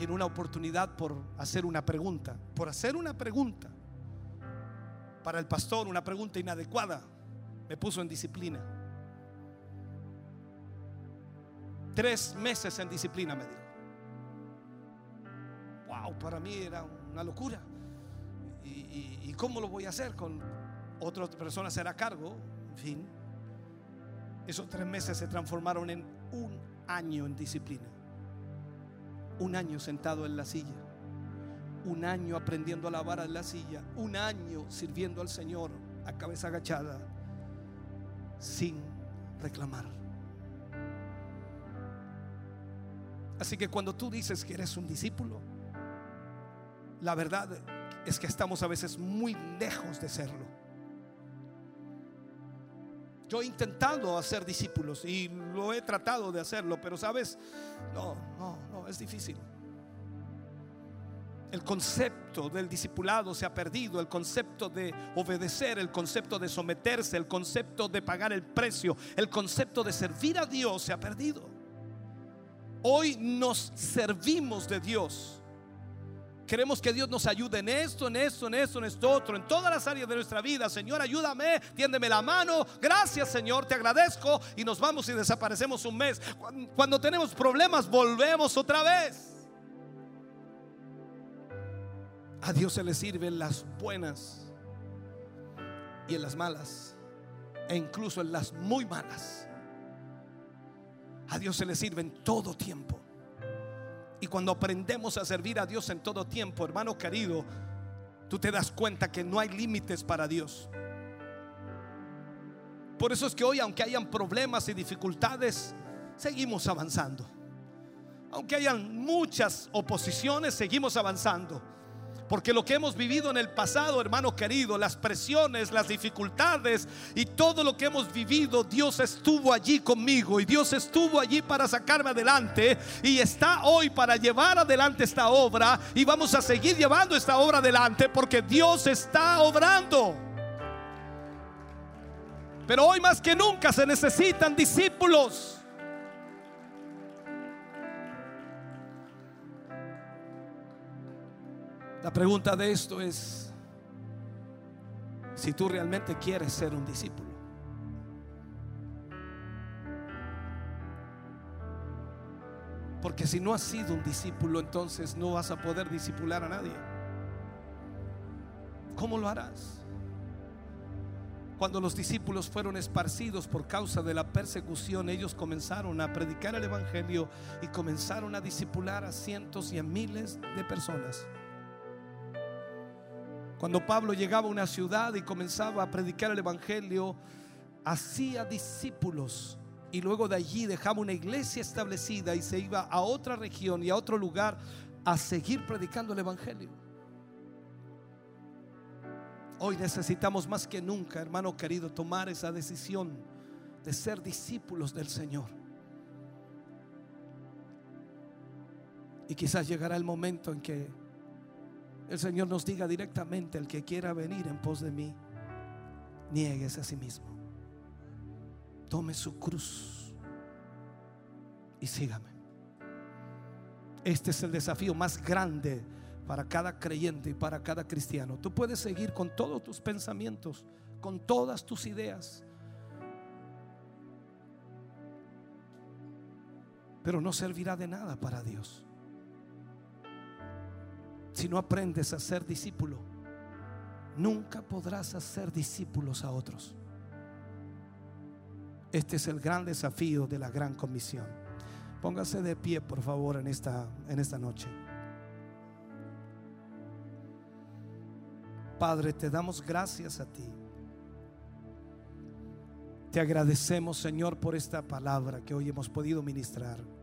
En una oportunidad por hacer una pregunta, por hacer una pregunta, para el pastor una pregunta inadecuada, me puso en disciplina. Tres meses en disciplina, me dijo. Wow, para mí era una locura. ¿Y, cómo lo voy a hacer? Con otras personas será cargo, en fin. Esos tres meses se transformaron en un año en disciplina. Un año sentado en la silla. Un año aprendiendo a lavar en la silla. Un año sirviendo al Señor a cabeza agachada. Sin reclamar. Así que cuando tú dices que eres un discípulo, la verdad es que estamos a veces muy lejos de serlo. Yo he intentado hacer discípulos y lo he tratado de hacerlo, pero sabes, no, no, no, es difícil. El concepto del discipulado se ha perdido, el concepto de obedecer, el concepto de someterse, el concepto de pagar el precio, el concepto de servir a Dios se ha perdido. Hoy nos servimos de Dios. Queremos que Dios nos ayude en esto, en esto, en esto, en esto otro, en todas las áreas de nuestra vida. Señor, ayúdame, tiéndeme la mano. Gracias, Señor, te agradezco. Y nos vamos y desaparecemos un mes. Cuando, tenemos problemas, volvemos otra vez. A Dios se le sirven las buenas y en las malas, e incluso en las muy malas. A Dios se le sirve en todo tiempo. Y cuando aprendemos a servir a Dios en todo tiempo, hermano querido, tú te das cuenta que no hay límites para Dios. Por eso es que hoy, aunque hayan problemas y dificultades, seguimos avanzando. Aunque hayan muchas oposiciones, seguimos avanzando. Porque lo que hemos vivido en el pasado, hermano querido, las presiones, las dificultades y todo lo que hemos vivido, Dios estuvo allí conmigo y Dios estuvo allí para sacarme adelante y está hoy para llevar adelante esta obra y vamos a seguir llevando esta obra adelante porque Dios está obrando. Pero hoy más que nunca se necesitan discípulos. La pregunta de esto es si tú realmente quieres ser un discípulo. Porque si no has sido un discípulo, entonces no vas a poder discipular a nadie. ¿Cómo lo harás? Cuando los discípulos fueron esparcidos por causa de la persecución, ellos comenzaron a predicar el Evangelio y comenzaron a discipular a cientos y a miles de personas. Cuando Pablo llegaba a una ciudad y comenzaba a predicar el Evangelio, hacía discípulos y luego de allí dejaba una iglesia establecida y se iba a otra región y a otro lugar a seguir predicando el Evangelio. Hoy necesitamos más que nunca, hermano querido, tomar esa decisión de ser discípulos del Señor. Y quizás llegará el momento en que el Señor nos diga directamente, el que quiera venir en pos de mí, niegues a sí mismo. Tome su cruz y sígame. Este es el desafío más grande para cada creyente y para cada cristiano. Tú puedes seguir con todos tus pensamientos, con todas tus ideas, pero no servirá de nada para Dios. Si no aprendes a ser discípulo, nunca podrás hacer discípulos a otros. Este es el gran desafío de la gran comisión. Póngase de pie, por favor, en esta, en esta noche. Padre, te damos gracias a ti. Te agradecemos, Señor, por esta palabra que hoy hemos podido ministrar.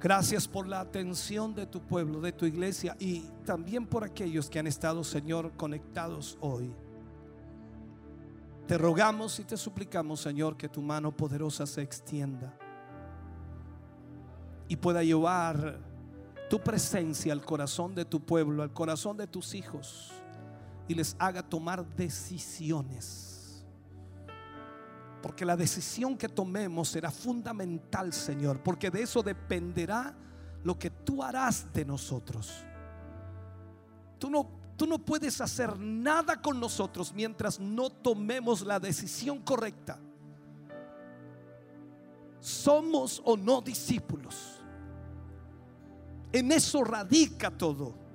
Gracias por la atención de tu pueblo, de tu iglesia y también por aquellos que han estado, Señor, conectados hoy. Te rogamos y te suplicamos, Señor, que tu mano poderosa se extienda y pueda llevar tu presencia al corazón de tu pueblo, al corazón de tus hijos y les haga tomar decisiones. Porque la decisión que tomemos será fundamental, Señor, porque de eso dependerá lo que tú harás de nosotros. Tú no, tú no puedes hacer nada con nosotros mientras no tomemos la decisión correcta. Somos o no discípulos. En eso radica todo.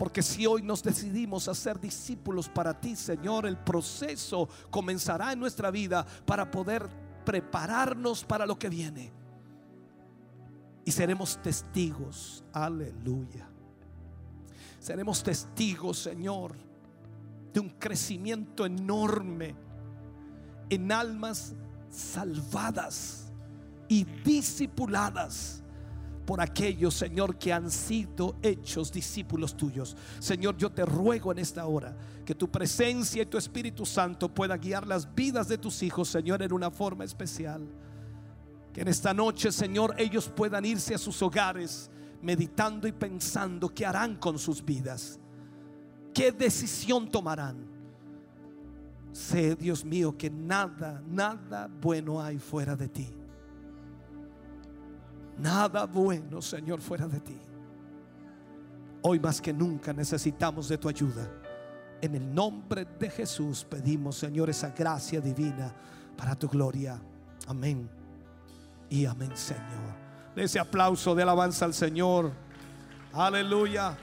Porque si hoy nos decidimos a ser discípulos para ti, Señor, el proceso comenzará en nuestra vida para poder prepararnos para lo que viene. Y seremos testigos, aleluya. Seremos testigos, Señor, de un crecimiento enorme en almas salvadas y discipuladas por aquellos, Señor, que han sido hechos discípulos tuyos. Señor, yo te ruego en esta hora que tu presencia y tu Espíritu Santo pueda guiar las vidas de tus hijos, Señor, en una forma especial. Que en esta noche, Señor, ellos puedan irse a sus hogares meditando y pensando qué harán con sus vidas. ¿Qué decisión tomarán? Sé, Dios mío, que nada, nada bueno hay fuera de ti. Nada bueno, Señor, fuera de ti. Hoy más que nunca necesitamos de tu ayuda. En el nombre de Jesús pedimos, Señor, esa gracia divina para tu gloria. Amén. Y amén, Señor. De ese aplauso de alabanza al Señor. Aleluya.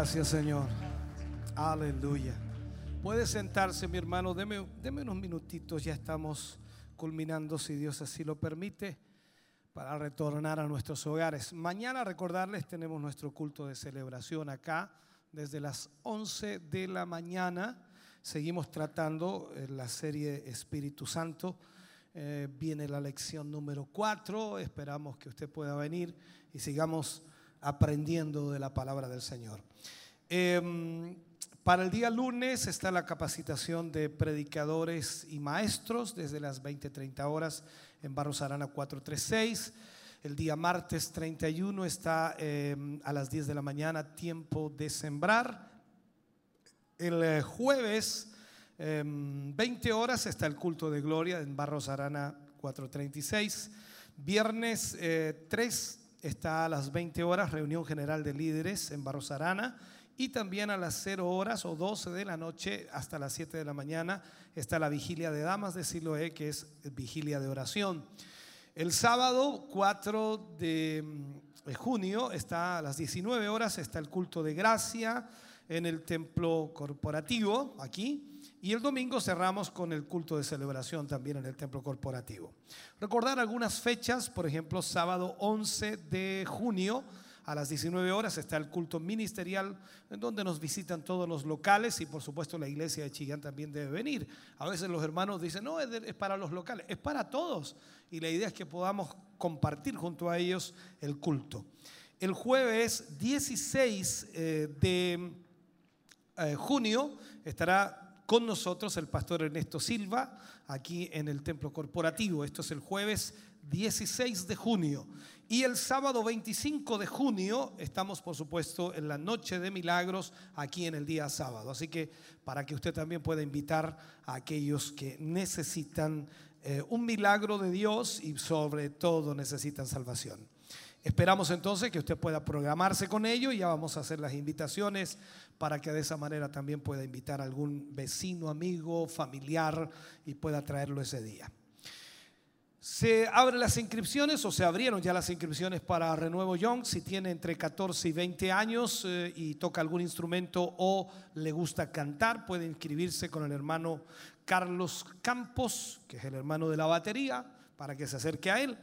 Gracias, Señor. Aleluya. Puede sentarse, mi hermano. Deme, deme unos minutitos. Ya estamos culminando, si Dios así lo permite, para retornar a nuestros hogares. Mañana, recordarles, tenemos nuestro culto de celebración acá desde las 11 de la mañana. Seguimos tratando eh, la serie Espíritu Santo. Eh, viene la lección número 4. Esperamos que usted pueda venir y sigamos aprendiendo de la palabra del Señor. Eh, para el día lunes está la capacitación de predicadores y maestros desde las 20-30 horas en Barros Arana 436. El día martes 31 está eh, a las 10 de la mañana tiempo de sembrar. El eh, jueves eh, 20 horas está el culto de gloria en Barros Arana 436. Viernes eh, 3 está a las 20 horas reunión general de líderes en Barros Arana. Y también a las 0 horas o 12 de la noche hasta las 7 de la mañana está la vigilia de damas de Siloé, que es vigilia de oración. El sábado 4 de mm, junio está a las 19 horas está el culto de gracia en el templo corporativo aquí. Y el domingo cerramos con el culto de celebración también en el templo corporativo. Recordar algunas fechas, por ejemplo, sábado 11 de junio a las 19 horas está el culto ministerial en donde nos visitan todos los locales y por supuesto la iglesia de Chillán también debe venir. A veces los hermanos dicen, no, es, es para los locales, es para todos. Y la idea es que podamos compartir junto a ellos el culto. El jueves 16 eh, de eh, junio estará con nosotros el pastor Ernesto Silva aquí en el templo corporativo. Esto es el jueves 16 de junio. Y el sábado 25 de junio estamos, por supuesto, en la noche de milagros aquí en el día sábado. Así que para que usted también pueda invitar a aquellos que necesitan eh, un milagro de Dios y sobre todo necesitan salvación. Esperamos entonces que usted pueda programarse con ello y ya vamos a hacer las invitaciones para que de esa manera también pueda invitar a algún vecino, amigo, familiar y pueda traerlo ese día. Se abren las inscripciones o se abrieron ya las inscripciones para Renuevo Young. Si tiene entre 14 y 20 años eh, y toca algún instrumento o le gusta cantar, puede inscribirse con el hermano Carlos Campos, que es el hermano de la batería, para que se acerque a él.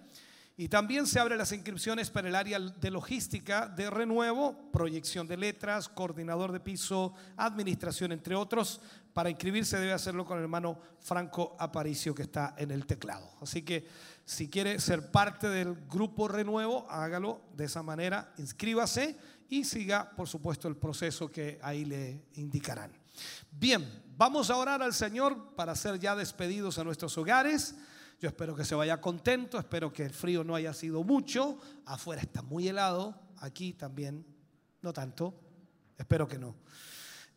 Y también se abren las inscripciones para el área de logística de renuevo, proyección de letras, coordinador de piso, administración, entre otros. Para inscribirse debe hacerlo con el hermano Franco Aparicio que está en el teclado. Así que si quiere ser parte del grupo renuevo, hágalo de esa manera, inscríbase y siga, por supuesto, el proceso que ahí le indicarán. Bien, vamos a orar al Señor para ser ya despedidos a nuestros hogares. Yo espero que se vaya contento, espero que el frío no haya sido mucho. Afuera está muy helado, aquí también, no tanto. Espero que no.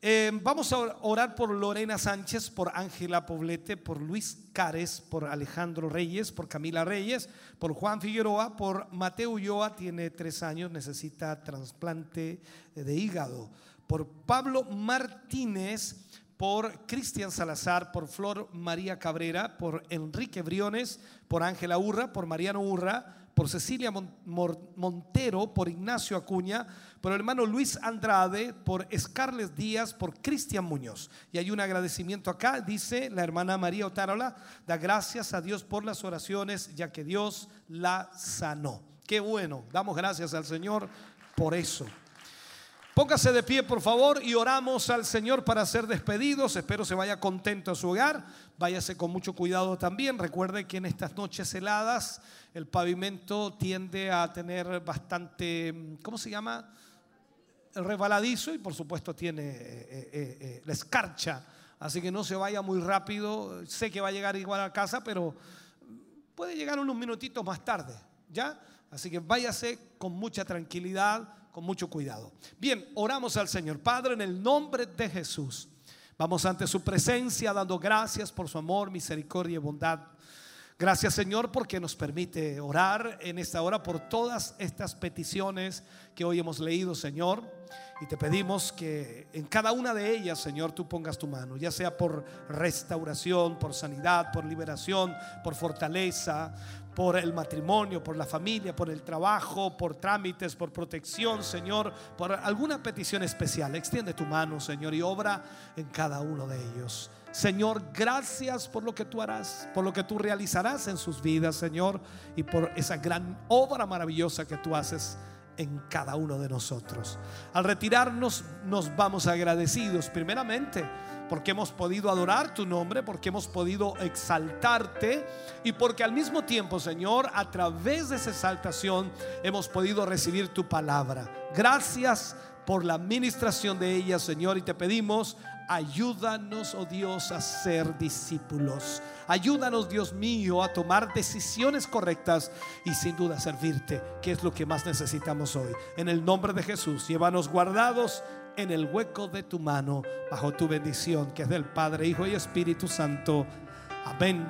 Eh, vamos a orar por Lorena Sánchez, por Ángela Poblete, por Luis Cares, por Alejandro Reyes, por Camila Reyes, por Juan Figueroa, por Mateo Ulloa, tiene tres años, necesita trasplante de hígado, por Pablo Martínez, por Cristian Salazar, por Flor María Cabrera, por Enrique Briones, por Ángela Urra, por Mariano Urra, por Cecilia Montero, por Ignacio Acuña, por el hermano Luis Andrade, por Scarles Díaz, por Cristian Muñoz. Y hay un agradecimiento acá, dice la hermana María Otárola, da gracias a Dios por las oraciones, ya que Dios la sanó. Qué bueno, damos gracias al Señor por eso. Póngase de pie, por favor, y oramos al Señor para ser despedidos. Espero se vaya contento a su hogar. Váyase con mucho cuidado también. Recuerde que en estas noches heladas el pavimento tiende a tener bastante, ¿cómo se llama? Rebaladizo y por supuesto tiene eh, eh, eh, la escarcha. Así que no se vaya muy rápido. Sé que va a llegar igual a casa, pero puede llegar unos minutitos más tarde, ¿ya? Así que váyase con mucha tranquilidad, con mucho cuidado. Bien, oramos al Señor. Padre, en el nombre de Jesús, vamos ante su presencia dando gracias por su amor, misericordia y bondad. Gracias Señor porque nos permite orar en esta hora por todas estas peticiones que hoy hemos leído Señor. Y te pedimos que en cada una de ellas Señor tú pongas tu mano, ya sea por restauración, por sanidad, por liberación, por fortaleza, por el matrimonio, por la familia, por el trabajo, por trámites, por protección Señor, por alguna petición especial. Extiende tu mano Señor y obra en cada uno de ellos. Señor, gracias por lo que tú harás, por lo que tú realizarás en sus vidas, Señor, y por esa gran obra maravillosa que tú haces en cada uno de nosotros. Al retirarnos nos vamos agradecidos primeramente porque hemos podido adorar tu nombre, porque hemos podido exaltarte y porque al mismo tiempo, Señor, a través de esa exaltación hemos podido recibir tu palabra. Gracias por la administración de ella, Señor, y te pedimos Ayúdanos, oh Dios, a ser discípulos. Ayúdanos, Dios mío, a tomar decisiones correctas y sin duda servirte, que es lo que más necesitamos hoy. En el nombre de Jesús, llévanos guardados en el hueco de tu mano, bajo tu bendición, que es del Padre, Hijo y Espíritu Santo. Amén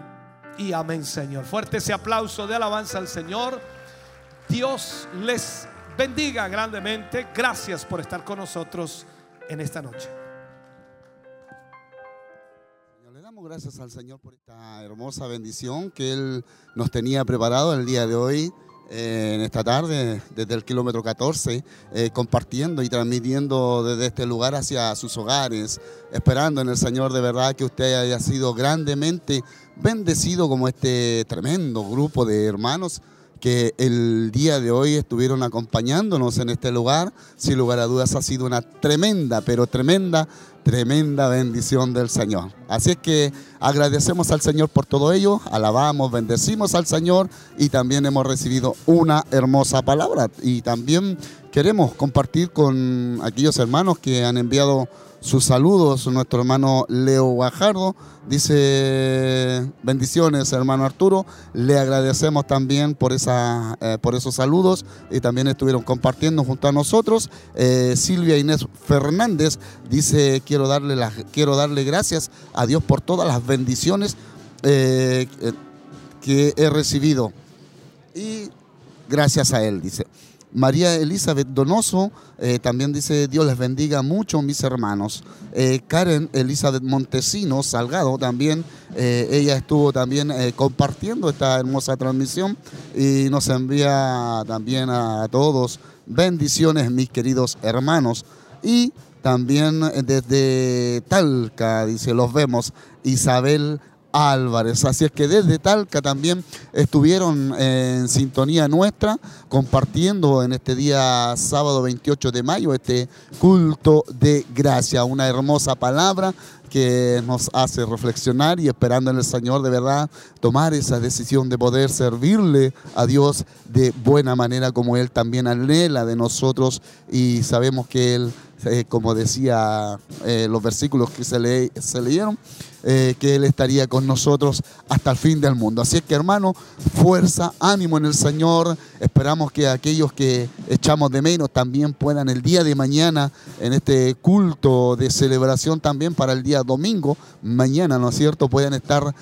y amén, Señor. Fuerte ese aplauso de alabanza al Señor. Dios les bendiga grandemente. Gracias por estar con nosotros en esta noche. Gracias al Señor por esta hermosa bendición que Él nos tenía preparado el día de hoy, eh, en esta tarde, desde el kilómetro 14, eh, compartiendo y transmitiendo desde este lugar hacia sus hogares, esperando en el Señor de verdad que usted haya sido grandemente bendecido como este tremendo grupo de hermanos que el día de hoy estuvieron acompañándonos en este lugar. Sin lugar a dudas ha sido una tremenda, pero tremenda, tremenda bendición del Señor. Así es que agradecemos al Señor por todo ello, alabamos, bendecimos al Señor y también hemos recibido una hermosa palabra. Y también queremos compartir con aquellos hermanos que han enviado sus saludos. Nuestro hermano Leo Guajardo dice bendiciones, hermano Arturo. Le agradecemos también por, esa, eh, por esos saludos y también estuvieron compartiendo junto a nosotros. Eh, Silvia Inés Fernández dice quiero darle, las, quiero darle gracias a Dios por todas las bendiciones eh, que he recibido. Y gracias a él, dice. María Elizabeth Donoso eh, también dice, Dios les bendiga mucho mis hermanos. Eh, Karen Elizabeth Montesino Salgado también, eh, ella estuvo también compartiendo esta hermosa transmisión y nos envía también a todos bendiciones mis queridos hermanos. Y también desde Talca, dice, los vemos, Isabel Álvarez. Así es que desde Talca también estuvieron en sintonía nuestra, compartiendo en este día sábado 28 de mayo este culto de gracia, una hermosa palabra que nos hace reflexionar y esperando en el Señor de verdad tomar esa decisión de poder servirle a Dios de buena manera como Él también anhela de nosotros y sabemos que Él, eh, como decía eh, los versículos que se, le- se leyeron, eh, que Él estaría con nosotros hasta el fin del mundo. Así es que hermano, fuerza, ánimo en el Señor. Esperamos que aquellos que echamos de menos también puedan el día de mañana, en este culto de celebración también para el día domingo, mañana, ¿no es cierto?, puedan estar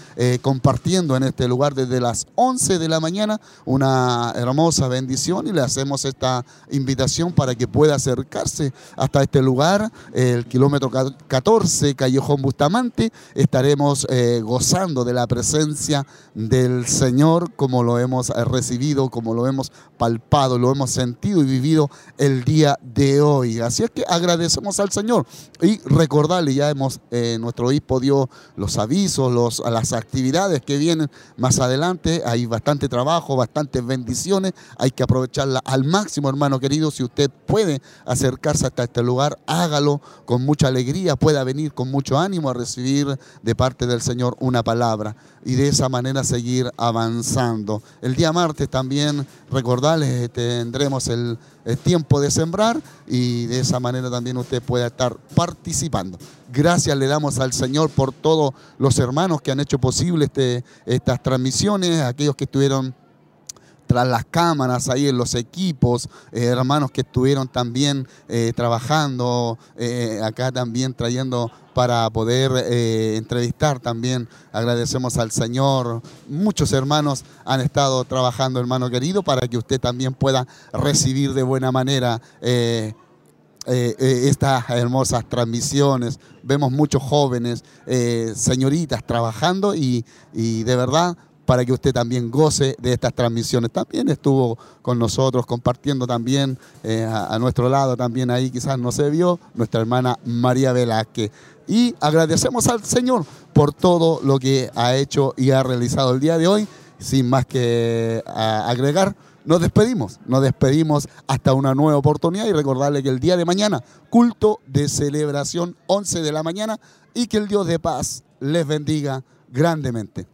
compartiendo en este lugar desde las 11 de la mañana una hermosa bendición y le hacemos esta invitación para que pueda acercarse hasta este lugar, el kilómetro ca- 14, Callejón Bustamante. Estaremos eh, gozando de la presencia del Señor como lo hemos eh, recibido, como lo hemos palpado, lo hemos sentido y vivido el día de hoy. Así es que agradecemos al Señor y recordarle, ya hemos, eh, nuestro obispo dio los avisos, los, las actividades que vienen más adelante. Hay bastante trabajo, bastantes bendiciones. Hay que aprovecharla al máximo, hermano querido. Si usted puede acercarse hasta este lugar, hágalo con mucha alegría, pueda venir con mucho ánimo a recibir de parte del Señor una palabra y de esa manera seguir avanzando. El día martes también, recordarles, eh, tendremos el, el tiempo de sembrar y de esa manera también usted pueda estar participando. Gracias le damos al Señor por todos los hermanos que han hecho posible este, estas transmisiones, aquellos que estuvieron tras las cámaras, ahí en los equipos, eh, hermanos que estuvieron también eh, trabajando, eh, acá también trayendo para poder entrevistar también. Agradecemos al Señor. Muchos hermanos han estado trabajando, hermano querido, para que usted también pueda recibir de buena manera. estas hermosas transmisiones. Vemos muchos jóvenes, señoritas trabajando y, y de verdad para que usted también goce de estas transmisiones. También estuvo con nosotros compartiendo también eh, a, a nuestro lado, también ahí quizás no se vio, nuestra hermana María Velázquez. Y agradecemos al Señor por todo lo que ha hecho y ha realizado el día de hoy. Sin más que agregar, nos despedimos, nos despedimos hasta una nueva oportunidad y recordarle que el día de mañana, culto de celebración 11 de la mañana y que el Dios de paz les bendiga grandemente.